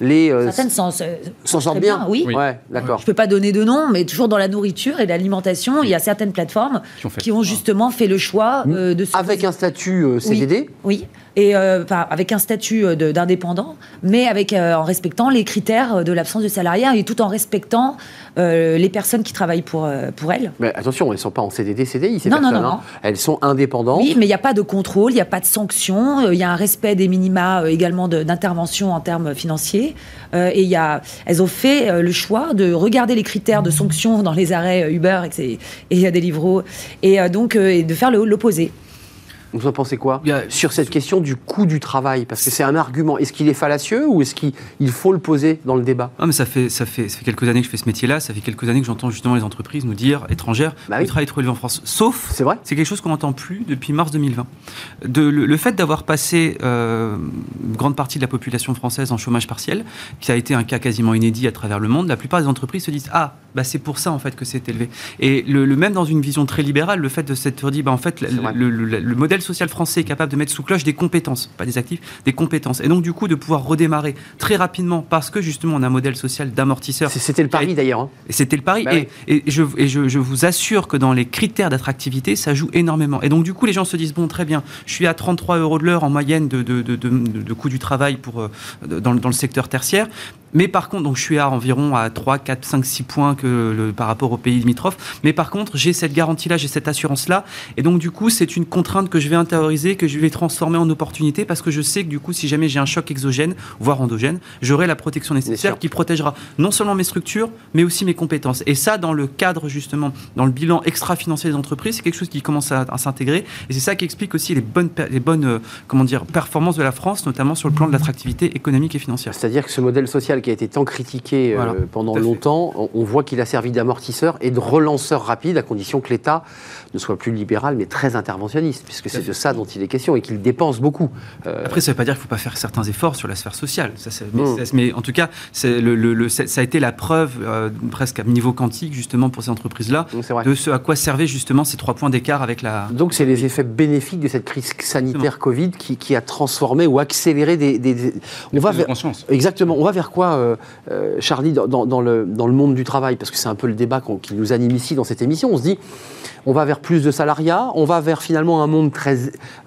les... Euh, certaines s'en sortent bien. oui. Ouais, d'accord. Je peux pas donner de nom, mais toujours dans la nourriture et l'alimentation, il y a certaines plateformes qui ont, justement fait le choix euh, de... Avec un statut euh, CDD Oui, et avec un statut d'indépendant, mais avec, en respectant les critères de l'absence de salariat et tout en respectant les personnes qui travaillent pour, pour elles. Mais attention, elles ne sont pas en CDD, CDI, ces non, personnes. Non, non, hein. Elles sont indépendantes. Oui, mais il n'y a pas de contrôle, il n'y a pas de sanction, euh, il y a un respect des minima euh, également d'intervention en termes financiers. Euh, et y a, elles ont fait le choix de regarder les critères de sanction dans les arrêts Uber et, et Deliveroo, et donc et de faire l'opposé. Vous en pensez quoi Sur cette question du coût du travail, parce que c'est un argument. Est-ce qu'il est fallacieux ou est-ce qu'il faut le poser dans le débat? Ah, mais ça fait, ça, fait, ça fait quelques années que je fais ce métier-là, ça fait quelques années que j'entends justement les entreprises nous dire, étrangères, bah le travail est trop élevé en France. Sauf, c'est vrai c'est quelque chose qu'on n'entend plus depuis mars 2020. De, le, fait d'avoir passé euh, une grande partie de la population française en chômage partiel, qui a été un cas quasiment inédit à travers le monde, la plupart des entreprises se disent Ah, bah c'est pour ça en fait que c'est élevé. Et le, même dans une vision très libérale, le fait de s'être dit, bah, en fait, le, le modèle social français est capable de mettre sous cloche des compétences, pas des actifs, des compétences. Et donc, du coup, de pouvoir redémarrer très rapidement parce que justement, on a un modèle social d'amortisseur. C'était le pari d'ailleurs. Hein. C'était le pari. Bah et, je, et je, vous assure que dans les critères d'attractivité, ça joue énormément. Et donc, du coup, les gens se disent bon, très bien, je suis à 33 euros de l'heure en moyenne de, de, de, de, coût du travail pour, euh, dans, dans le secteur tertiaire. Mais par contre, donc je suis à environ à 3, 4, 5, 6 points que le, par rapport aux pays limitrophes. Mais par contre, j'ai cette garantie-là, j'ai cette assurance-là. Et donc, du coup, c'est une contrainte que je vais intérioriser, que je vais transformer en opportunité parce que je sais que, du coup, si jamais j'ai un choc exogène, voire endogène, j'aurai la protection nécessaire qui protégera non seulement mes structures, mais aussi mes compétences. Et ça, dans le cadre, justement, dans le bilan extra-financier des entreprises, c'est quelque chose qui commence à, s'intégrer. Et c'est ça qui explique aussi les bonnes, les bonnes euh, comment dire, performances de la France, notamment sur le plan de l'attractivité économique et financière. C'est-à-dire que ce modèle social qui a été tant critiqué euh, pendant longtemps, on, voit qu'il a servi d'amortisseur et de relanceur rapide, à condition que l'État ne soit plus libéral, mais très interventionniste, puisque c'est de ça dont il est question et qu'il dépense beaucoup. Euh, Après, ça ne veut pas dire qu'il ne faut pas faire certains efforts sur la sphère sociale. Ça, mais, en tout cas, le, le, ça a été la preuve, euh, presque à niveau quantique, justement, pour ces entreprises-là, de ce à quoi servaient justement ces trois points d'écart avec la. Donc, c'est les effets bénéfiques de cette crise sanitaire Covid qui, a transformé ou accéléré des. On va vers... conscience. Exactement. On va vers quoi euh, Charlie, dans, le, dans, le, monde du travail, parce que c'est un peu le débat qui nous anime ici dans cette émission, on se dit, on va vers plus de salariat, on va vers finalement un monde très,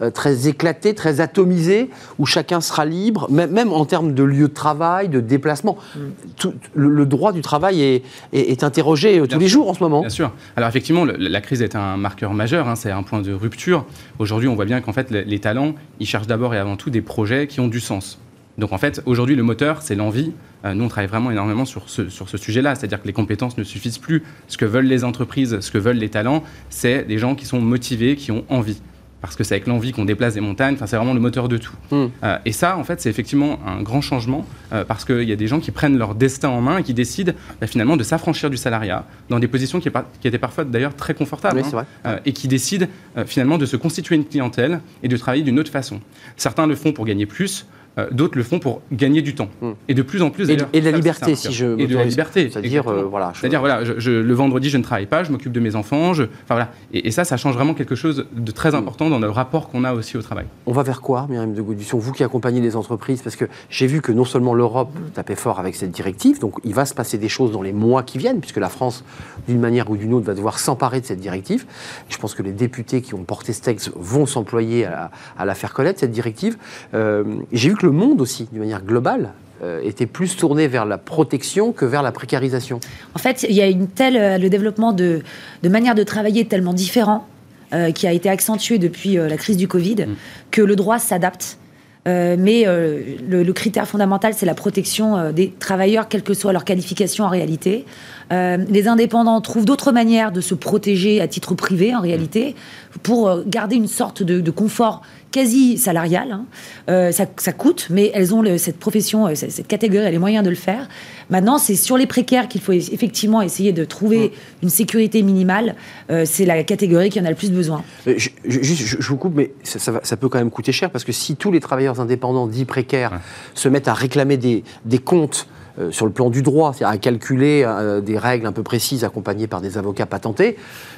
euh, très éclaté, très atomisé, où chacun sera libre, même, en termes de lieu de travail, de déplacement. Mm. Tout, le, droit du travail est, est, interrogé euh, tous les jours en ce moment. Bien sûr. Alors effectivement, la crise est un marqueur majeur, hein, c'est un point de rupture. Aujourd'hui, on voit bien qu'en fait, les talents, ils cherchent d'abord et avant tout des projets qui ont du sens. Donc en fait, aujourd'hui, le moteur, c'est l'envie. Euh, nous, on travaille vraiment énormément sur ce, sur ce sujet-là, c'est-à-dire que les compétences ne suffisent plus. Ce que veulent les entreprises, ce que veulent les talents, c'est des gens qui sont motivés, qui ont envie. Parce que c'est avec l'envie qu'on déplace des montagnes, enfin, c'est vraiment le moteur de tout. Hmm. Euh, et ça, en fait, c'est effectivement un grand changement, euh, parce qu'il y a des gens qui prennent leur destin en main et qui décident bah, finalement de s'affranchir du salariat, dans des positions qui, qui étaient parfois d'ailleurs très confortables, hein, et qui décident finalement de se constituer une clientèle et de travailler d'une autre façon. Certains le font pour gagner plus, euh, d'autres le font pour gagner du temps. Hmm. Et de plus en plus. Et, de la liberté, si je. Et de la liberté. C'est-à-dire, euh, voilà. C'est-à-dire, voilà, le vendredi, je ne travaille pas, je m'occupe de mes enfants. Je, enfin, voilà. Et, ça, ça change vraiment quelque chose de très hmm. important dans le rapport qu'on a aussi au travail. On va vers quoi, Myriam de Gaudisson Vous qui accompagnez les entreprises, parce que j'ai vu que non seulement l'Europe tapait fort avec cette directive, donc il va se passer des choses dans les mois qui viennent, puisque la France, d'une manière ou d'une autre, va devoir s'emparer de cette directive. Je pense que les députés qui ont porté ce texte vont s'employer à, la faire connaître, cette directive. Euh, j'ai vu que le monde aussi, d'une globale euh, était plus tournée vers la protection que vers la précarisation En fait, il y a une telle, euh, le développement de, de manière de travailler tellement différent euh, qui a été accentué depuis la crise du Covid mm. que le droit s'adapte. mais le, le, critère fondamental, c'est la protection des travailleurs, quelle que soit leur qualification en réalité. les indépendants trouvent d'autres manières de se protéger à titre privé, en réalité, pour garder une sorte de, de confort quasi salariales. hein. Euh, ça, ça coûte, mais elles ont le- cette profession, euh, cette, cette catégorie, elle a les moyens de le faire. Maintenant, c'est sur les précaires qu'il faut effectivement essayer de trouver une sécurité minimale. Euh, c'est la catégorie qui en a le plus besoin. Je, je- juste, je- je vous coupe, mais ça, ça va- ça peut quand même coûter cher parce que si tous les travailleurs indépendants dits précaires Ouais. se mettent à réclamer des, des comptes euh, sur le plan du droit, c'est-à-dire à calculer euh, des règles un peu précises accompagnées par des avocats patentés,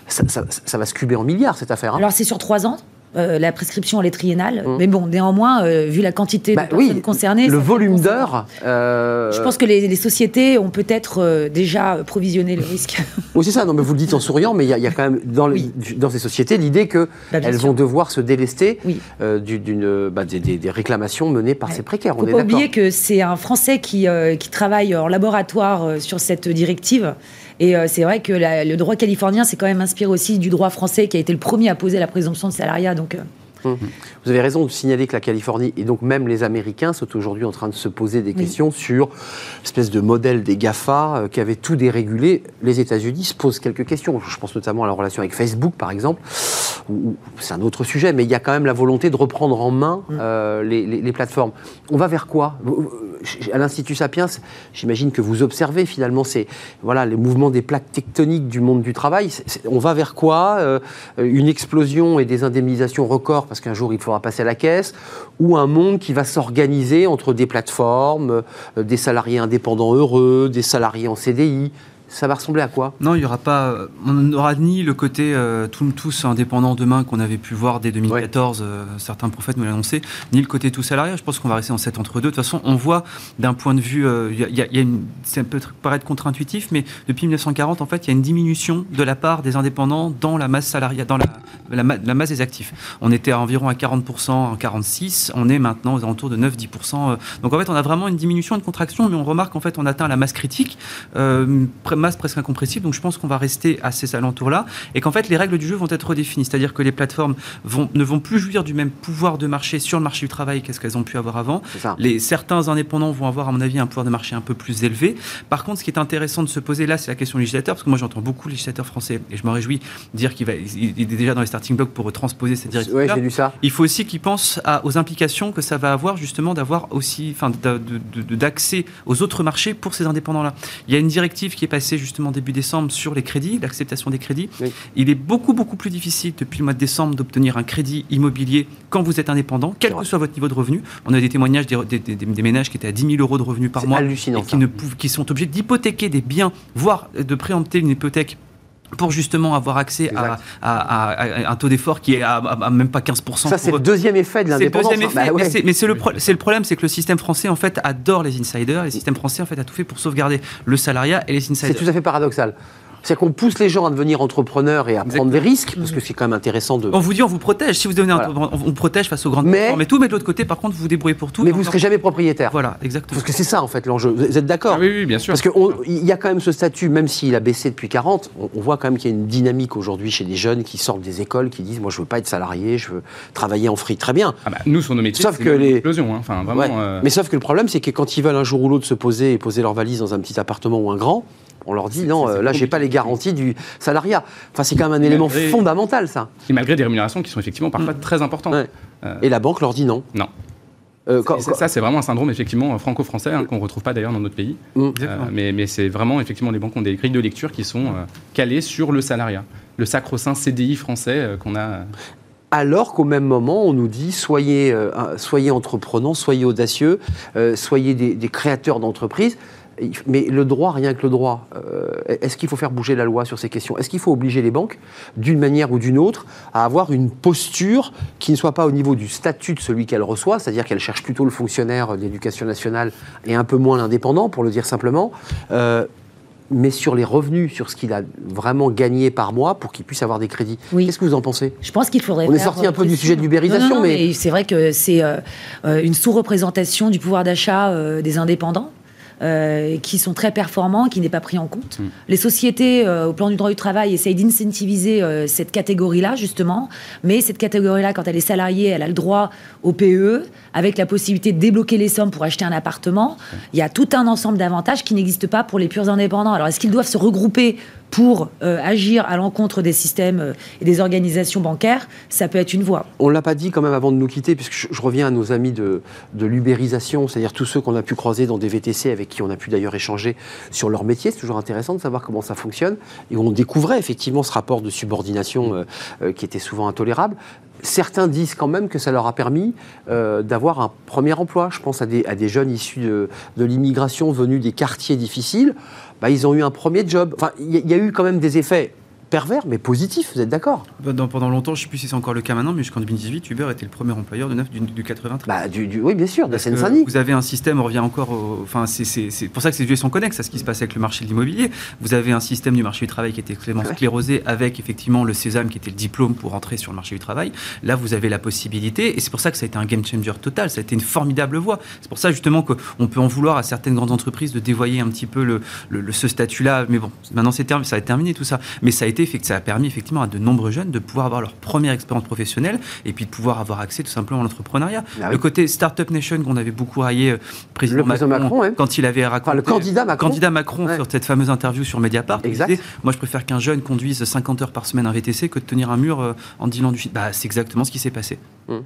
ça, ça- ça va se cuber en milliards cette affaire. hein. Alors c'est sur trois ans. Euh, la prescription elle est triennale, Mm. mais bon, néanmoins, euh, vu la quantité Bah de personnes oui, concernées, le volume d'heures. euh, Je pense que les, les sociétés ont peut-être déjà provisionné le risque. Oui, c'est ça. Non, mais vous le dites en souriant, mais il y, a- il y a quand même dans, ces sociétés l'idée qu'elles Bah, sûr. vont devoir se délester Oui. du- d'une, bah, des, réclamations menées par Ouais. ces précaires. Il On ne faut pas d'accord. oublier que c'est un Français qui, qui travaille en laboratoire sur cette directive. Et euh, c'est vrai que le droit californien s'est quand même inspiré aussi du droit français qui a été le premier à poser la présomption de salariat. Donc, euh, Vous avez raison de signaler que la Californie et donc même les Américains sont aujourd'hui en train de se poser des Oui. questions sur espèce de modèle des GAFA euh, qui avait tout dérégulé. Les États-Unis se posent quelques questions. Je pense notamment à la relation avec Facebook, par exemple, c'est un autre sujet, mais il y a quand même la volonté de reprendre en main Mm. euh, les, les- les plateformes. On va vers quoi? À l'Institut Sapiens, j'imagine que vous observez finalement ces, voilà, les mouvements des plaques tectoniques du monde du travail. On va vers quoi? Euh, Une explosion et des indemnisations records parce qu'un jour il faudra passer à la caisse, ou un monde qui va s'organiser entre des plateformes, euh, des salariés indépendants heureux, des salariés en CDI. Ça va ressembler à quoi Non, il y aura pas. On n'aura ni le côté euh, tous tous indépendants demain qu'on avait pu voir dès 2014, euh, certains prophètes nous l'annonçaient, ni le côté tout salariat. Je pense qu'on va rester dans cet entre-deux. De toute façon, on voit d'un point de vue, euh, il y a- il y a, il y a une, ça peut paraître contre-intuitif, mais depuis 1940, en fait, il y a une diminution de la part des indépendants dans la masse salariale, dans la, la, ma- la masse des actifs. On était à environ à 40% en 46, on est maintenant aux alentours de 9-10%. euh. Donc en fait, on a vraiment une diminution, une contraction, mais on remarque qu'en fait, on atteint la masse critique, masse presque incompressible. Donc je pense qu'on va rester à ces alentours-là et qu'en fait, les règles du jeu vont être redéfinies. C'est-à-dire que les plateformes vont, ne vont plus jouir du même pouvoir de marché sur le marché du travail qu'est-ce qu'elles ont pu avoir avant. Les, certains indépendants vont avoir, à mon avis, un pouvoir de marché un peu plus élevé. Par contre, ce qui est intéressant de se poser là, c'est la question du législateur, parce que moi j'entends beaucoup le législateur français, et je me réjouis dire qu'il va, il est déjà dans les starting blocks pour transposer cette directive. Ouais, j'ai lu ça. Il faut aussi qu'ils pensent à- aux implications que ça va avoir justement d'avoir aussi, enfin, d'accès aux autres marchés pour ces indépendants-là. Il y a une directive qui est passée justement début décembre sur les crédits, l'acceptation des crédits. Oui. Il est beaucoup beaucoup plus difficile depuis le mois de décembre d'obtenir un crédit immobilier quand vous êtes indépendant, quel que soit votre niveau de revenu. On a des témoignages des, des- des- des ménages qui étaient à 10 000 euros de revenus par mois et ne qui sont obligés d'hypothéquer des biens, voire de préempter une hypothèque pour justement avoir accès à, un taux d'effort qui est à, même pas 15%. Ça, c'est le eux. deuxième effet de C'est l'indépendance. effet, Bah ouais. mais c'est- mais c'est le, pro- c'est le problème, c'est que le système français en fait adore les insiders. Le système français en fait a tout fait pour sauvegarder le salariat et les C'est insiders. tout à fait paradoxal. C'est-à-dire qu'on pousse les gens à devenir entrepreneurs et à prendre des risques, parce que c'est quand même intéressant de. On vous dit on vous protège. Si vous devenez Voilà. on vous protège face aux grandes Mais- plateformes et tout, mais de l'autre côté, par contre, vous vous débrouillez pour tout. Mais vous ne serez jamais propriétaire. Voilà, exactement. Parce que c'est ça, en fait, l'enjeu. Vous êtes d'accord Ah oui, oui, bien sûr. Parce qu'il y a quand même ce statut, même s'il a baissé depuis 40, on, on voit quand même qu'il y a une dynamique aujourd'hui chez des jeunes qui sortent des écoles, qui disent Moi, je veux pas être salarié, je veux travailler en free. Très bien. Ah bah, nous, sur nos métiers, Sauf c'est que une les- explosion. hein. Enfin, vraiment. Ouais. euh, Mais sauf que le problème, c'est que quand ils veulent un jour ou l'autre se poser et poser leur valise dans un petit appartement ou un grand, on leur dit Non, euh, là, j'ai pas les garanties du salariat. Enfin, c'est quand même un élément Malgré- fondamental, ça. Et malgré des rémunérations qui sont effectivement parfois très importantes. Ouais. Euh, Et la banque leur dit non. Non. Euh, quand- ça, c'est vraiment un syndrome effectivement franco-français hein, qu'on ne retrouve pas d'ailleurs dans notre pays. Mm. Euh, mais mais c'est vraiment effectivement les banques ont des grilles de lecture qui sont calées sur le salariat, le sacro-saint CDI français qu'on a. Alors qu'au même moment, on nous dit soyez, euh, soyez entreprenants, soyez audacieux, euh, soyez des, des créateurs d'entreprises. Mais le droit, rien que le droit, euh, est-ce qu'il faut faire bouger la loi sur ces questions? Est-ce qu'il faut obliger les banques, d'une manière ou d'une autre, à avoir une posture qui ne soit pas au niveau du statut de celui qu'elle reçoit, c'est-à-dire qu'elle cherche plutôt le fonctionnaire de l'éducation nationale et un peu moins l'indépendant, pour le dire simplement, euh, mais sur les revenus, sur ce qu'il a vraiment gagné par mois pour qu'il puisse avoir des crédits? Oui. Qu'est-ce que vous en pensez? Je pense qu'il faudrait. On est sorti un euh, peu du sujet de l'ubérisation, mais- c'est vrai que c'est euh, une sous-représentation du pouvoir d'achat euh, des indépendants. Euh, qui sont très performants, qui n'est pas pris en compte. Mm. Les sociétés, euh, au plan du droit du travail, essayent d'incentiviser euh, cette catégorie-là, justement. Mais cette catégorie-là, quand elle est salariée, elle a le droit au PE, avec la possibilité de débloquer les sommes pour acheter un appartement. Il y a tout un ensemble d'avantages qui n'existent pas pour les purs indépendants. Alors, est-ce qu'ils doivent se regrouper pour euh, agir à l'encontre des systèmes euh, et des organisations bancaires, ça peut être une voie. On ne l'a pas dit quand même avant de nous quitter, puisque je, reviens à nos amis de, l'ubérisation, c'est-à-dire tous ceux qu'on a pu croiser dans des VTC, avec qui on a pu d'ailleurs échanger sur leur métier. C'est toujours intéressant de savoir comment ça fonctionne. Et on découvrait effectivement ce rapport de subordination euh, qui était souvent intolérable. Certains disent quand même que ça leur a permis d'avoir un premier emploi. Je pense à des, jeunes issus de l'immigration venus des quartiers difficiles. Bah, ils ont eu un premier job. Enfin, il y, a- il y a eu quand même des effets pervers, mais positifs, vous êtes d'accord Pendant, pendant longtemps, je ne sais plus si c'est encore le cas maintenant, mais jusqu'en 2018, Uber était le premier employeur de neuf du, du 93. bah, du, du- Oui, bien sûr, de Seine-Saint-Denis. Vous avez un système, on revient encore au. Enfin, c'est- pour ça que ces sujets sont connexes à ce qui se passe avec le marché de l'immobilier. Vous avez un système du marché du travail qui était extrêmement Ouais. sclérosé avec effectivement le sésame qui était le diplôme pour entrer sur le marché du travail. Là, vous avez la possibilité, et c'est pour ça que ça a été un game changer total, ça a été une formidable voie. C'est pour ça justement qu'on peut en vouloir à certaines grandes entreprises de dévoyer un petit peu le, le- le- ce statut-là. Mais bon, maintenant c'est terminé, ça a été terminé tout ça. Mais ça a été, effect- ça a permis effectivement à de nombreux jeunes de pouvoir avoir leur première expérience professionnelle et puis de pouvoir avoir accès tout simplement à l'entrepreneuriat. Ah oui. Le côté Startup Nation qu'on avait beaucoup raillé, euh, président, Le président Macron, ouais. quand il avait raconté. Enfin, le candidat Macron. candidat Macron Ouais. sur cette fameuse interview sur Mediapart. Exact. disait, Moi, je préfère qu'un jeune conduise 50 heures par semaine un VTC que de tenir un mur euh, en dealant du shit. Bah, c'est exactement ce qui s'est passé.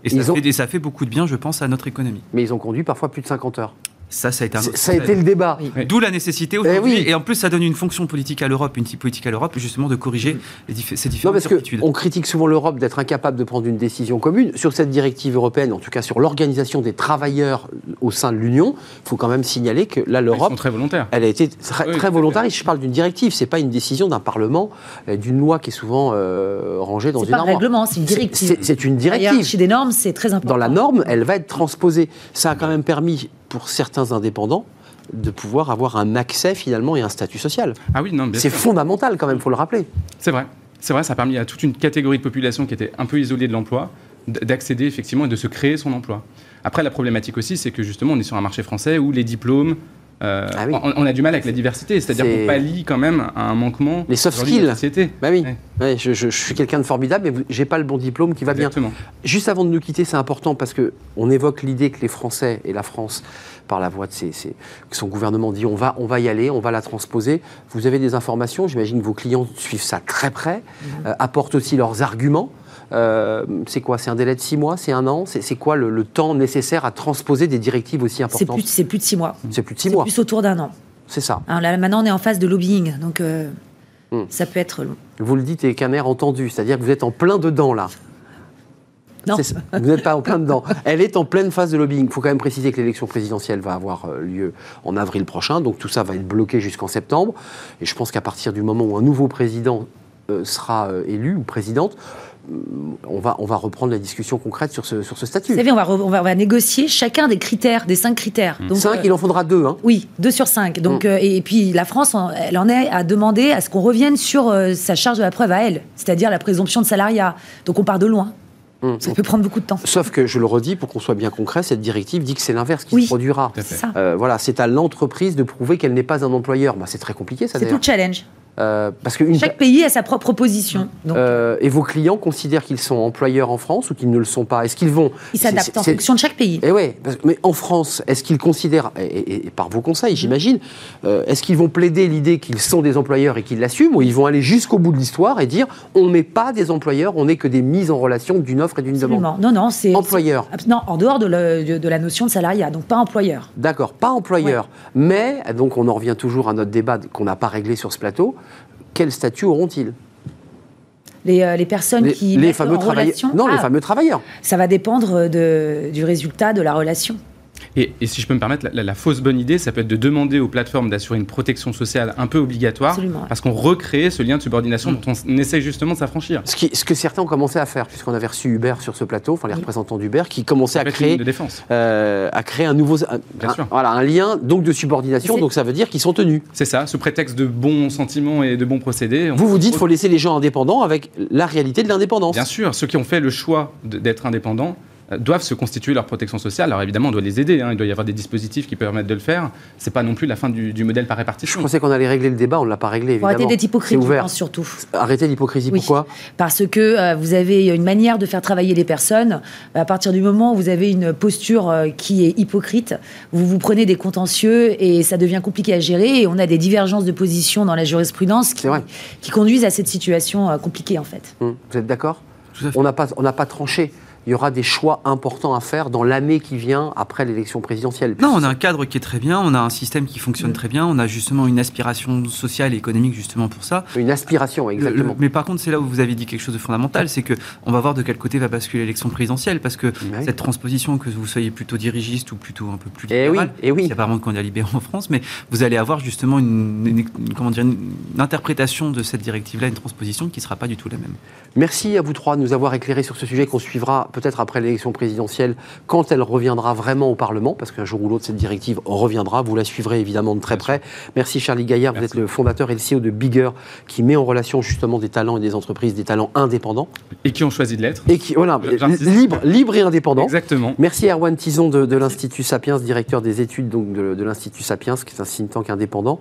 Et ça, Ils ont- fait, et ça fait beaucoup de bien, je pense, à notre économie. Mais ils ont conduit parfois plus de 50 heures. Ça, ça a été un C'est- autre Ça a été le débat. Oui. D'où la nécessité aujourd'hui. oui. Et en plus, ça donne une fonction politique à l'Europe, une type politique à l'Europe, justement de corriger les diffé- ces Non, différentes parce certitudes. qu'on critique souvent l'Europe d'être incapable de prendre une décision commune. Sur cette directive européenne, en tout cas sur l'organisation des travailleurs au sein de l'Union, il faut quand même signaler que là, Ils l'Europe, sont très volontaires. elle a été très, Oui, très volontariste. Je parle d'une directive, c'est pas une décision d'un Parlement, euh, d'une loi qui est souvent euh, rangée dans C'est une pas un armoire. règlement, c'est une C'est- directive. C'est c'est une La directive. hiérarchie des normes, c'est très important. Dans la norme, elle va être transposée. Ça a quand même permis pour certains indépendants de pouvoir avoir un accès finalement et un statut social. Ah oui, non, C'est fondamental quand même, faut le rappeler. C'est vrai. C'est vrai, ça a permis à toute une catégorie de population qui était un peu isolée de l'emploi d'accéder effectivement et de se créer son emploi. Après, la problématique aussi, c'est que justement, on est sur un marché français où les diplômes, euh, Ah oui. on, on a du mal avec la diversité, c'est-à-dire C'est- qu'on pallie quand même à un manquement Les soft aujourd'hui de la skills. société. Bah oui, Ouais. Ouais, je, je- je suis quelqu'un de formidable, mais j'ai pas le bon diplôme qui va bien. Exactement. Juste avant de nous quitter, c'est important parce que on évoque l'idée que les Français et la France, par la voix de ses, ses- que son gouvernement dit on va, on va y aller, on va la transposer. Vous avez des informations, j'imagine que vos clients suivent ça très près, Mhm. euh, apportent aussi leurs arguments. Euh, c'est quoi? C'est un délai de six mois? C'est un an? C'est quoi le, le temps nécessaire à transposer des directives aussi importantes? c'est plus de six mois. C'est plus de six C'est mois, plus autour d'un an. c'est ça. Hein, là, maintenant, on est en phase de lobbying, donc euh, Hmm. ça peut être long. Vous le dites avec un air entendu, c'est-à-dire que vous êtes en plein dedans là. Non. Vous n'êtes pas en plein dedans. Elle est en pleine phase de lobbying. Il faut quand même préciser que l'élection présidentielle va avoir euh, lieu en avril prochain, donc tout ça va être bloqué jusqu'en septembre. Et je pense qu'à partir du moment où un nouveau président sera élu ou présidente, on va, on va reprendre la discussion concrète sur ce, sur ce Vous statut. savez, on va, re- on va, on va négocier chacun des critères, des cinq critères. Donc, Cinq, euh, il en faudra deux. Hein. Oui, deux sur cinq. Donc, Mm. euh, et, puis la France, en- elle en est à demander à ce qu'on revienne sur euh, sa charge de la preuve à elle, c'est-à-dire la présomption de salariat. Donc on part de loin. Hum. Ça peut prendre beaucoup de temps. Sauf que, je le redis, pour qu'on soit bien concret, cette directive dit que c'est l'inverse qui Oui. se produira. Euh, voilà, c'est à l'entreprise de prouver qu'elle n'est pas un employeur. Bah, c'est très compliqué, ça C'est tout le challenge. Euh, parce que une, Chaque pays a sa propre position. Donc Euh, et vos clients considèrent qu'ils sont employeurs en France ou qu'ils ne le sont pas? Est-ce qu'ils vont ils s'adaptent en fonction de chaque pays. Eh ouais, mais en France, est-ce qu'ils considèrent, et, et- et par vos conseils, j'imagine, euh, est-ce qu'ils vont plaider l'idée qu'ils sont des employeurs et qu'ils l'assument, ou ils vont aller jusqu'au bout de l'histoire et dire on n'est pas des employeurs, on n'est que des mises en relation d'une offre et d'une demande? Non, non, c'est. Employeur. Non, en dehors de, le- de- de la notion de salariat, donc pas employeur. D'accord, pas employeur. Mais, donc on en revient toujours à notre débat qu'on n'a pas réglé sur ce plateau, quel statut auront-ils Les, euh, les personnes les, qui les fameux en travailleurs relation. Non, les Ah, fameux travailleurs. Ça va dépendre de, du résultat de la relation. Et, et si je peux me permettre, la, la- la fausse bonne idée, ça peut être de demander aux plateformes d'assurer une protection sociale un peu obligatoire, Absolument, ouais. parce qu'on recrée ce lien de subordination dont on essaie justement de s'affranchir. Ce, qui- ce que certains ont commencé à faire, puisqu'on avait reçu Uber sur ce plateau, enfin les Oui. représentants d'Uber, qui commençaient Ça à créer, de défense. euh, à créer un nouveau, un, Bien un- sûr. voilà, un lien donc de subordination. Donc ça veut dire qu'ils sont tenus. C'est ça, sous prétexte de bons sentiments et de bons procédés. Vous vous dites, faut laisser les gens indépendants avec la réalité de l'indépendance. Bien sûr, ceux qui ont fait le choix d'être indépendants doivent se constituer leur protection sociale. Alors évidemment, on doit les aider, hein. il doit y avoir des dispositifs qui permettent de le faire. C'est pas non plus la fin du, modèle par répartition. Je pensais qu'on allait régler le débat, on ne l'a pas réglé évidemment. arrêter d'être hypocrite, je pense surtout. Arrêter l'hypocrisie, pourquoi? Parce que euh, vous avez une manière de faire travailler les personnes. À partir du moment où vous avez une posture euh, qui est hypocrite, vous vous prenez des contentieux et ça devient compliqué à gérer. Et on a des divergences de position dans la jurisprudence qui, qui conduisent à cette situation compliquée en fait. Hum, vous êtes d'accord? On n'a pas, pas tranché il y aura des choix importants à faire dans l'année qui vient après l'élection présidentielle. Non, on a un cadre qui est très bien, on a un système qui fonctionne mm. très bien, on a justement une aspiration sociale et économique justement pour ça. Une aspiration, exactement. mais par contre, c'est là où vous avez dit quelque chose de fondamental, c'est que on va voir de quel côté va basculer l'élection présidentielle, parce que cette transposition, que vous soyez plutôt dirigiste ou plutôt un peu plus eh libéral, et oui, et oui. c'est apparemment qu'on a libéré en France, mais vous allez avoir justement une, comment dire, une interprétation de cette directive-là, une transposition qui ne sera pas du tout la même. Merci à vous trois de nous avoir éclairé sur ce sujet qu'on suivra peut-être après l'élection présidentielle, quand elle reviendra vraiment au Parlement, parce qu'un jour ou l'autre, cette directive reviendra. Vous la suivrez évidemment de très près. Merci Charlie Gaillard, vous êtes le fondateur et le CEO de Bigger, qui met en relation justement des talents et des entreprises, des talents indépendants. Et qui ont choisi de l'être. Et qui, voilà, libre, libre et indépendant. Exactement. Merci Erwan Tison de, l'Institut Sapiens, directeur des études donc de, l'Institut Sapiens, qui est un think tank indépendant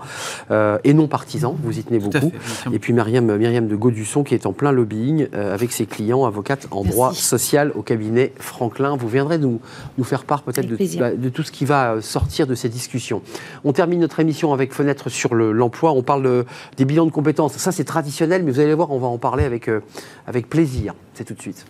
euh, et non partisan. Vous y tenez beaucoup. et puis Myriam, Myriam de Gaudusson, qui est en plein lobbying euh, avec ses clients, avocate en droit social au cabinet Franklin. Vous viendrez nous, nous faire part peut-être de, bah, de, tout ce qui va euh, sortir de ces discussions. On termine notre émission avec Fenêtre sur l'emploi. on parle des bilans de compétences. Ça, c'est traditionnel, mais vous allez voir, on va en parler avec, euh, avec plaisir. C'est tout de suite.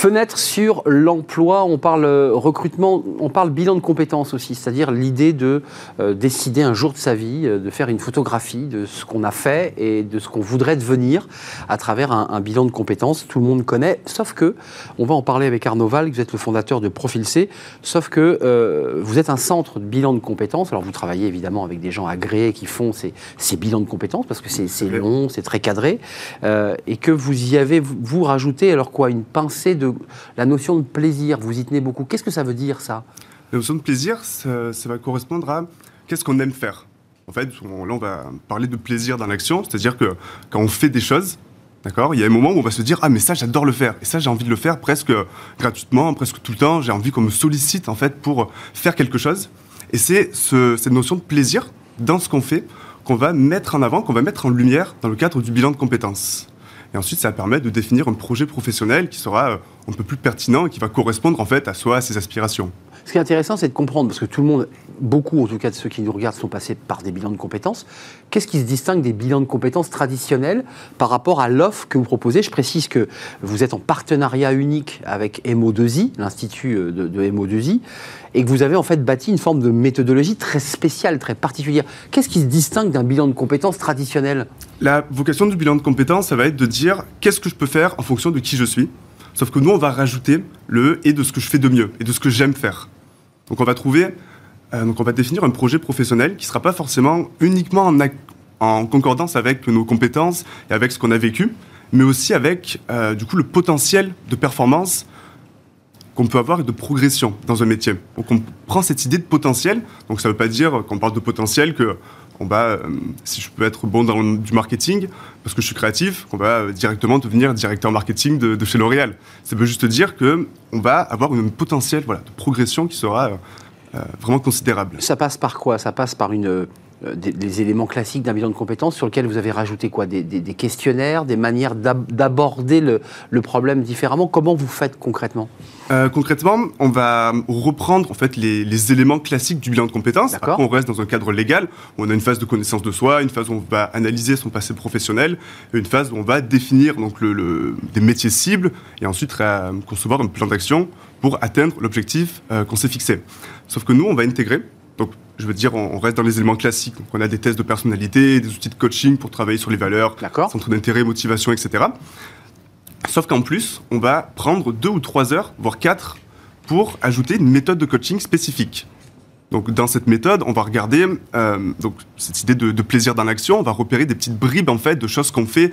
Fenêtre sur l'emploi, on parle euh, recrutement, on parle bilan de compétences aussi, c'est-à-dire l'idée de euh, décider un jour de sa vie, euh, de faire une photographie de ce qu'on a fait et de ce qu'on voudrait devenir à travers un, bilan de compétences. Tout le monde connaît, sauf que, on va en parler avec Arnaud Val, vous êtes le fondateur de Profil C, sauf que vous êtes un centre de bilan de compétences. Alors vous travaillez évidemment avec des gens agréés qui font ces, ces bilans de compétences parce que c'est long, c'est très cadré, et que vous y avez, vous rajoutez alors quoi, une pincée de la notion de plaisir, vous y tenez beaucoup. Qu'est-ce que ça veut dire, ça? La notion de plaisir, ça, va correspondre à qu'est-ce qu'on aime faire. En fait, là, on va parler de plaisir dans l'action, c'est-à-dire que quand on fait des choses, D'accord Il y a un moment où on va se dire Ah, mais ça, j'adore le faire. Et ça, j'ai envie de le faire presque gratuitement, presque tout le temps. J'ai envie qu'on me sollicite, en fait, pour faire quelque chose. Et c'est cette notion de plaisir dans ce qu'on fait qu'on va mettre en avant, qu'on va mettre en lumière dans le cadre du bilan de compétences. Et ensuite, ça permet de définir un projet professionnel qui sera euh, un peu plus pertinent et qui va correspondre en fait à soi, à ses aspirations. Ce qui est intéressant, c'est de comprendre, parce que tout le monde, beaucoup en tout cas de ceux qui nous regardent, sont passés par des bilans de compétences. Qu'est-ce qui se distingue des bilans de compétences traditionnels par rapport à l'offre que vous proposez? Je précise que vous êtes en partenariat unique avec MO2I, l'Institut euh, de, de MO2I, et que vous avez en fait bâti une forme de méthodologie très spéciale, très particulière. Qu'est-ce qui se distingue d'un bilan de compétences traditionnel? La vocation du bilan de compétences, ça va être de dire qu'est-ce que je peux faire en fonction de qui je suis? Sauf que nous, on va rajouter le et de ce que je fais de mieux et de ce que j'aime faire. Donc on va trouver, euh, donc on va définir un projet professionnel qui ne sera pas forcément uniquement en, concordance avec nos compétences et avec ce qu'on a vécu, mais aussi avec euh, du coup le potentiel de performance qu'on peut avoir et de progression dans un métier. Donc on prend cette idée de potentiel, donc ça ne veut pas dire qu'on parle de potentiel que on va, euh, si je peux être bon dans du marketing, parce que je suis créatif, qu'on va euh, directement devenir directeur marketing de, chez L'Oréal. Ça veut juste dire que on va avoir un potentiel voilà, de progression qui sera euh, vraiment considérable. Ça passe par quoi? Ça passe par une euh, des, éléments classiques d'un bilan de compétences sur lequel vous avez rajouté quoi des, questionnaires, des manières d'aborder le, problème différemment. Comment vous faites concrètement? Euh, Concrètement, on va reprendre en fait les, éléments classiques du bilan de compétences. Après, on reste dans un cadre légal où on a une phase de connaissance de soi, une phase où on va analyser son passé professionnel, et une phase où on va définir donc le, des métiers cibles et ensuite concevoir un plan d'action pour atteindre l'objectif euh, qu'on s'est fixé. Sauf que nous, on va intégrer donc, je veux dire, on reste dans les éléments classiques. Donc, on a des tests de personnalité, des outils de coaching pour travailler sur les valeurs, centre d'intérêt, motivation, etc. Sauf qu'en plus, on va prendre deux ou trois heures, voire quatre, pour ajouter une méthode de coaching spécifique. Donc, dans cette méthode, on va regarder euh, donc, cette idée de, plaisir dans l'action. On va repérer des petites bribes en fait de choses qu'on fait,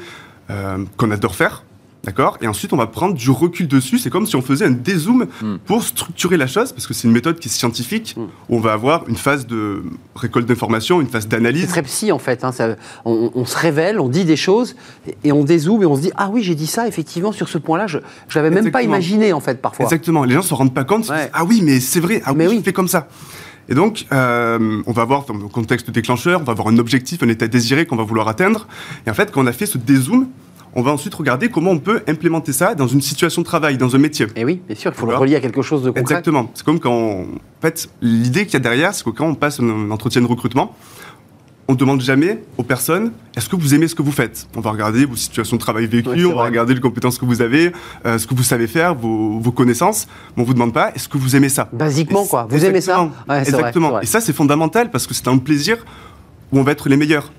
euh, qu'on adore faire, D'accord? Et ensuite, on va prendre du recul dessus. C'est comme si on faisait un dézoom Mm. pour structurer la chose, parce que c'est une méthode qui est scientifique, Mm. où on va avoir une phase de récolte d'informations, une phase C'est d'analyse. très psy en fait. hein, ça- on, on se révèle, on dit des choses et- on dézoome et on se dit ah oui j'ai dit ça effectivement sur ce point-là. Je je l'avais même pas imaginé en fait parfois. Exactement. Les gens se rendent pas compte. Ouais. disent, ah oui, mais c'est vrai. Ah Mais oui, oui. je fais comme ça. Et donc, euh, on va avoir dans le contexte déclencheur, on va avoir un objectif, un état désiré qu'on va vouloir atteindre. Et en fait, quand on a fait ce dézoom, on va ensuite regarder comment on peut implémenter ça dans une situation de travail, dans un métier. Et oui, bien sûr, il faut le relier à quelque chose de concret. Exactement. C'est comme quand, on- en fait, l'idée qu'il y a derrière, c'est que quand on passe un, entretien de recrutement, on ne demande jamais aux personnes est-ce que vous aimez ce que vous faites? On va regarder vos situations de travail vécues, on va vrai. regarder les compétences que vous avez, euh, ce que vous savez faire, vos, vos connaissances. Mais on vous demande pas est-ce que vous aimez ça? Basiquement quoi. Vous aimez ça? Exactement. Ouais, vrai, vrai. Et ça, c'est fondamental parce que c'est un plaisir où on va être les meilleurs,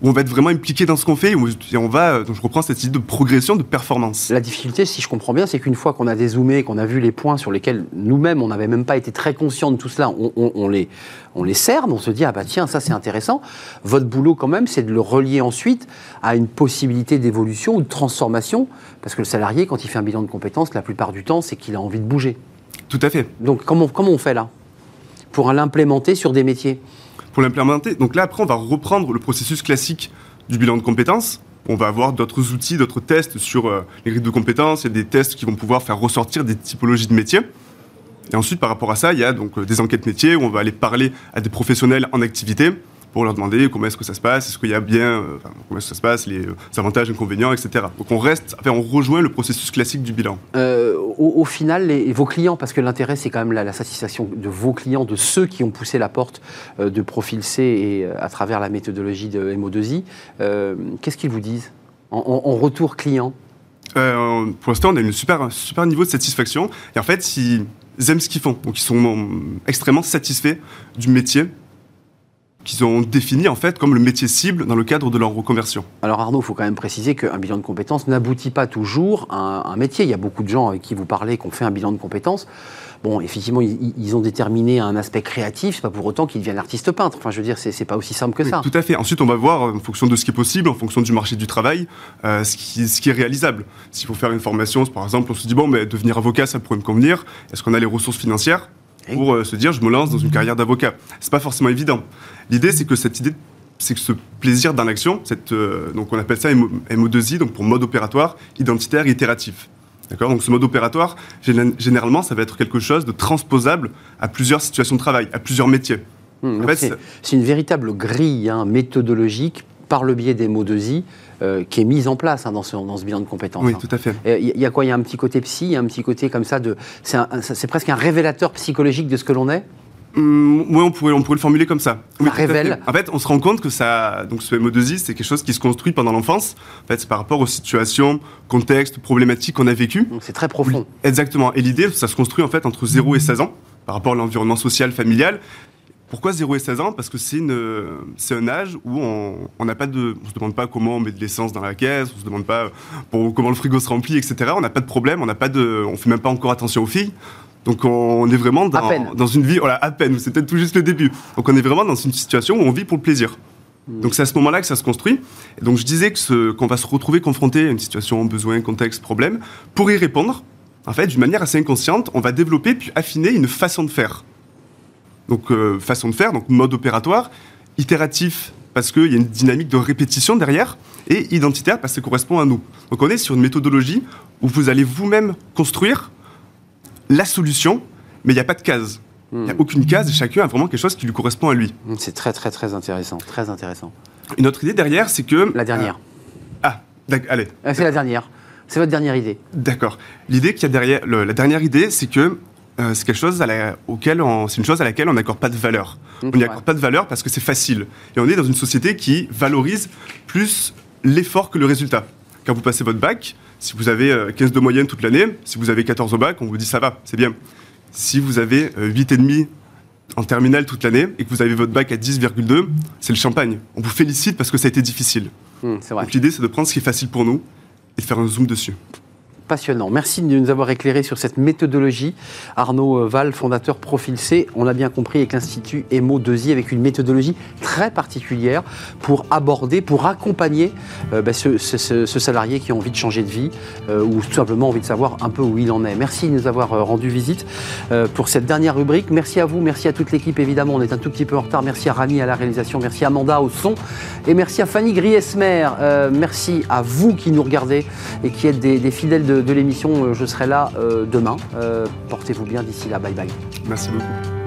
où on va être vraiment impliqué dans ce qu'on fait, où et on va. Donc je reprends cette idée de progression, de performance. La difficulté, si je comprends bien, c'est qu'une fois qu'on a dézoomé, qu'on a vu les points sur lesquels nous-mêmes, on n'avait même pas été très conscients de tout cela, on, on- on les, on les cerne, on se dit, ah bah tiens, ça c'est intéressant. Votre boulot quand même, c'est de le relier ensuite à une possibilité d'évolution ou de transformation, parce que le salarié, quand il fait un bilan de compétences, la plupart du temps, c'est qu'il a envie de bouger. Tout à fait. Donc comment, comment on fait là? Pour l'implémenter sur des métiers? Pour l'implémenter. Donc là, après, on va reprendre le processus classique du bilan de compétences. On va avoir d'autres outils, d'autres tests sur euh, les grilles de compétences. A des tests qui vont pouvoir faire ressortir des typologies de métiers. Et ensuite, par rapport à ça, il y a donc euh, des enquêtes métiers où on va aller parler à des professionnels en activité pour leur demander comment est-ce que ça se passe, est-ce qu'il y a bien, euh, enfin, comment est-ce que ça se passe, les euh, avantages, inconvénients, etc. Donc on reste, enfin, on rejoint le processus classique du bilan. Euh, au, au final, les- vos clients, parce que l'intérêt, c'est quand même la, la satisfaction de vos clients, de ceux qui ont poussé la porte euh, de Profil C et euh, à travers la méthodologie de MO2I, euh, qu'est-ce qu'ils vous disent en, en- en retour client? Euh, pour l'instant, on a super, un super niveau de satisfaction. Et en fait, ils aiment ce qu'ils font. Donc, ils sont extrêmement satisfaits du métier qu'ils ont défini en fait comme le métier cible dans le cadre de leur reconversion. Alors Arnaud, il faut quand même préciser qu'un bilan de compétences n'aboutit pas toujours à un, un métier. Il y a beaucoup de gens avec qui vous parlez qui ont fait un bilan de compétences. Bon, effectivement, ils, ils ont déterminé un aspect créatif, c'est pas pour autant qu'ils deviennent artistes peintres. Enfin, je veux dire, c'est pas aussi simple que Oui, ça. Tout à fait. Ensuite, on va voir, en fonction de ce qui est possible, en fonction du marché du travail, euh, ce, qui, ce qui est réalisable. S'il faut faire une formation, par exemple, on se dit, bon, mais devenir avocat, ça pourrait me convenir. Est-ce qu'on a les ressources financières? Pour euh, se dire, je me lance dans une carrière d'avocat C'est pas forcément évident. L'idée, c'est que cette idée, c'est que ce plaisir dans l'action, cette, euh, donc on appelle ça MO, MO2I, donc pour mode opératoire, identitaire et itératif. D'accord? Donc ce mode opératoire, géné- généralement, ça va être quelque chose de transposable à plusieurs situations de travail, à plusieurs métiers. Hum, En fait, c'est- une véritable grille hein, méthodologique par le biais des mots de Z euh, qui est mise en place hein, dans, ce, dans ce bilan de compétences. Oui, hein. tout à fait. Il y, y a quoi? Il y a un petit côté psy, il y a un petit côté comme ça de. C'est presque un révélateur psychologique de ce que l'on est? Oui, on pourrait, on pourrait le formuler comme ça. Oui, révèle. fait. En fait, on se rend compte que ça, donc ce MO2I, c'est quelque chose qui se construit pendant l'enfance. En fait, c'est par rapport aux situations, contextes, problématiques qu'on a vécues. Donc c'est très profond. Exactement. Et l'idée, ça se construit en fait entre 0 et 16 ans, par rapport à l'environnement social, familial. Pourquoi 0 et 16 ans? Parce que c'est une, c'est un âge où on n'a pas de, on se demande pas comment on met de l'essence dans la caisse, on se demande pas pour, comment le frigo se remplit, etc. On n'a pas de problème, on n'a pas de, on fait même pas encore attention aux filles. Donc on est vraiment dans, une vie, voilà, à peine, c'est peut-être tout juste le début. Donc on est vraiment dans une situation où on vit pour le plaisir. Donc c'est à ce moment-là que ça se construit. Et donc je disais que qu'on va se retrouver confronté à une situation, besoin, contexte, problème. Pour y répondre, en fait, d'une manière assez inconsciente, on va développer puis affiner une façon de faire. Donc euh, façon de faire, donc mode opératoire, itératif parce qu'il y a une dynamique de répétition derrière, et identitaire parce que ça correspond à nous. Donc on est sur une méthodologie où vous allez vous-même construire la solution, mais il n'y a pas de case. Il n'y a aucune case et chacun a vraiment quelque chose qui lui correspond à lui. Hum, C'est très très très intéressant, très intéressant. Une autre idée derrière, c'est que... La dernière. Ah, d'ac- allez, Ah, c'est la dernière. C'est votre dernière idée. D'accord. L'idée qu'il y a derrière, le- la dernière idée, c'est que euh, c'est quelque chose à la, auquel c'est une chose à laquelle on n'accorde pas de valeur. Mmh, on n'y ouais. accorde pas de valeur parce que c'est facile. Et on est dans une société qui valorise plus l'effort que le résultat. Quand vous passez votre bac, si vous avez euh, 15 de moyenne toute l'année, si vous avez 14 au bac, on vous dit ça va, c'est bien. Si vous avez euh, 8,5 en terminale toute l'année et que vous avez votre bac à 10,2, c'est le champagne. On vous félicite parce que ça a été difficile. Vrai. Donc l'idée, c'est de prendre ce qui est facile pour nous et de faire un zoom dessus. Passionnant. Merci de nous avoir éclairé sur cette méthodologie. Arnaud Val, fondateur Profil C, on l'a bien compris, avec l'Institut EMO 2I, avec une méthodologie très particulière pour aborder, pour accompagner euh, bah, ce, salarié qui a envie de changer de vie euh, ou tout simplement envie de savoir un peu où il en est. Merci de nous avoir euh, rendu visite euh, pour cette dernière rubrique. Merci à vous, merci à toute l'équipe évidemment. On est un tout petit peu en retard. Merci à Rami à la réalisation, merci à Amanda au son et merci à Fanny Griesmer. Euh, merci à vous qui nous regardez et qui êtes des fidèles de, de l'émission. Euh, Je serai là euh, demain. Euh, Portez-vous bien d'ici là. Bye bye. Merci beaucoup.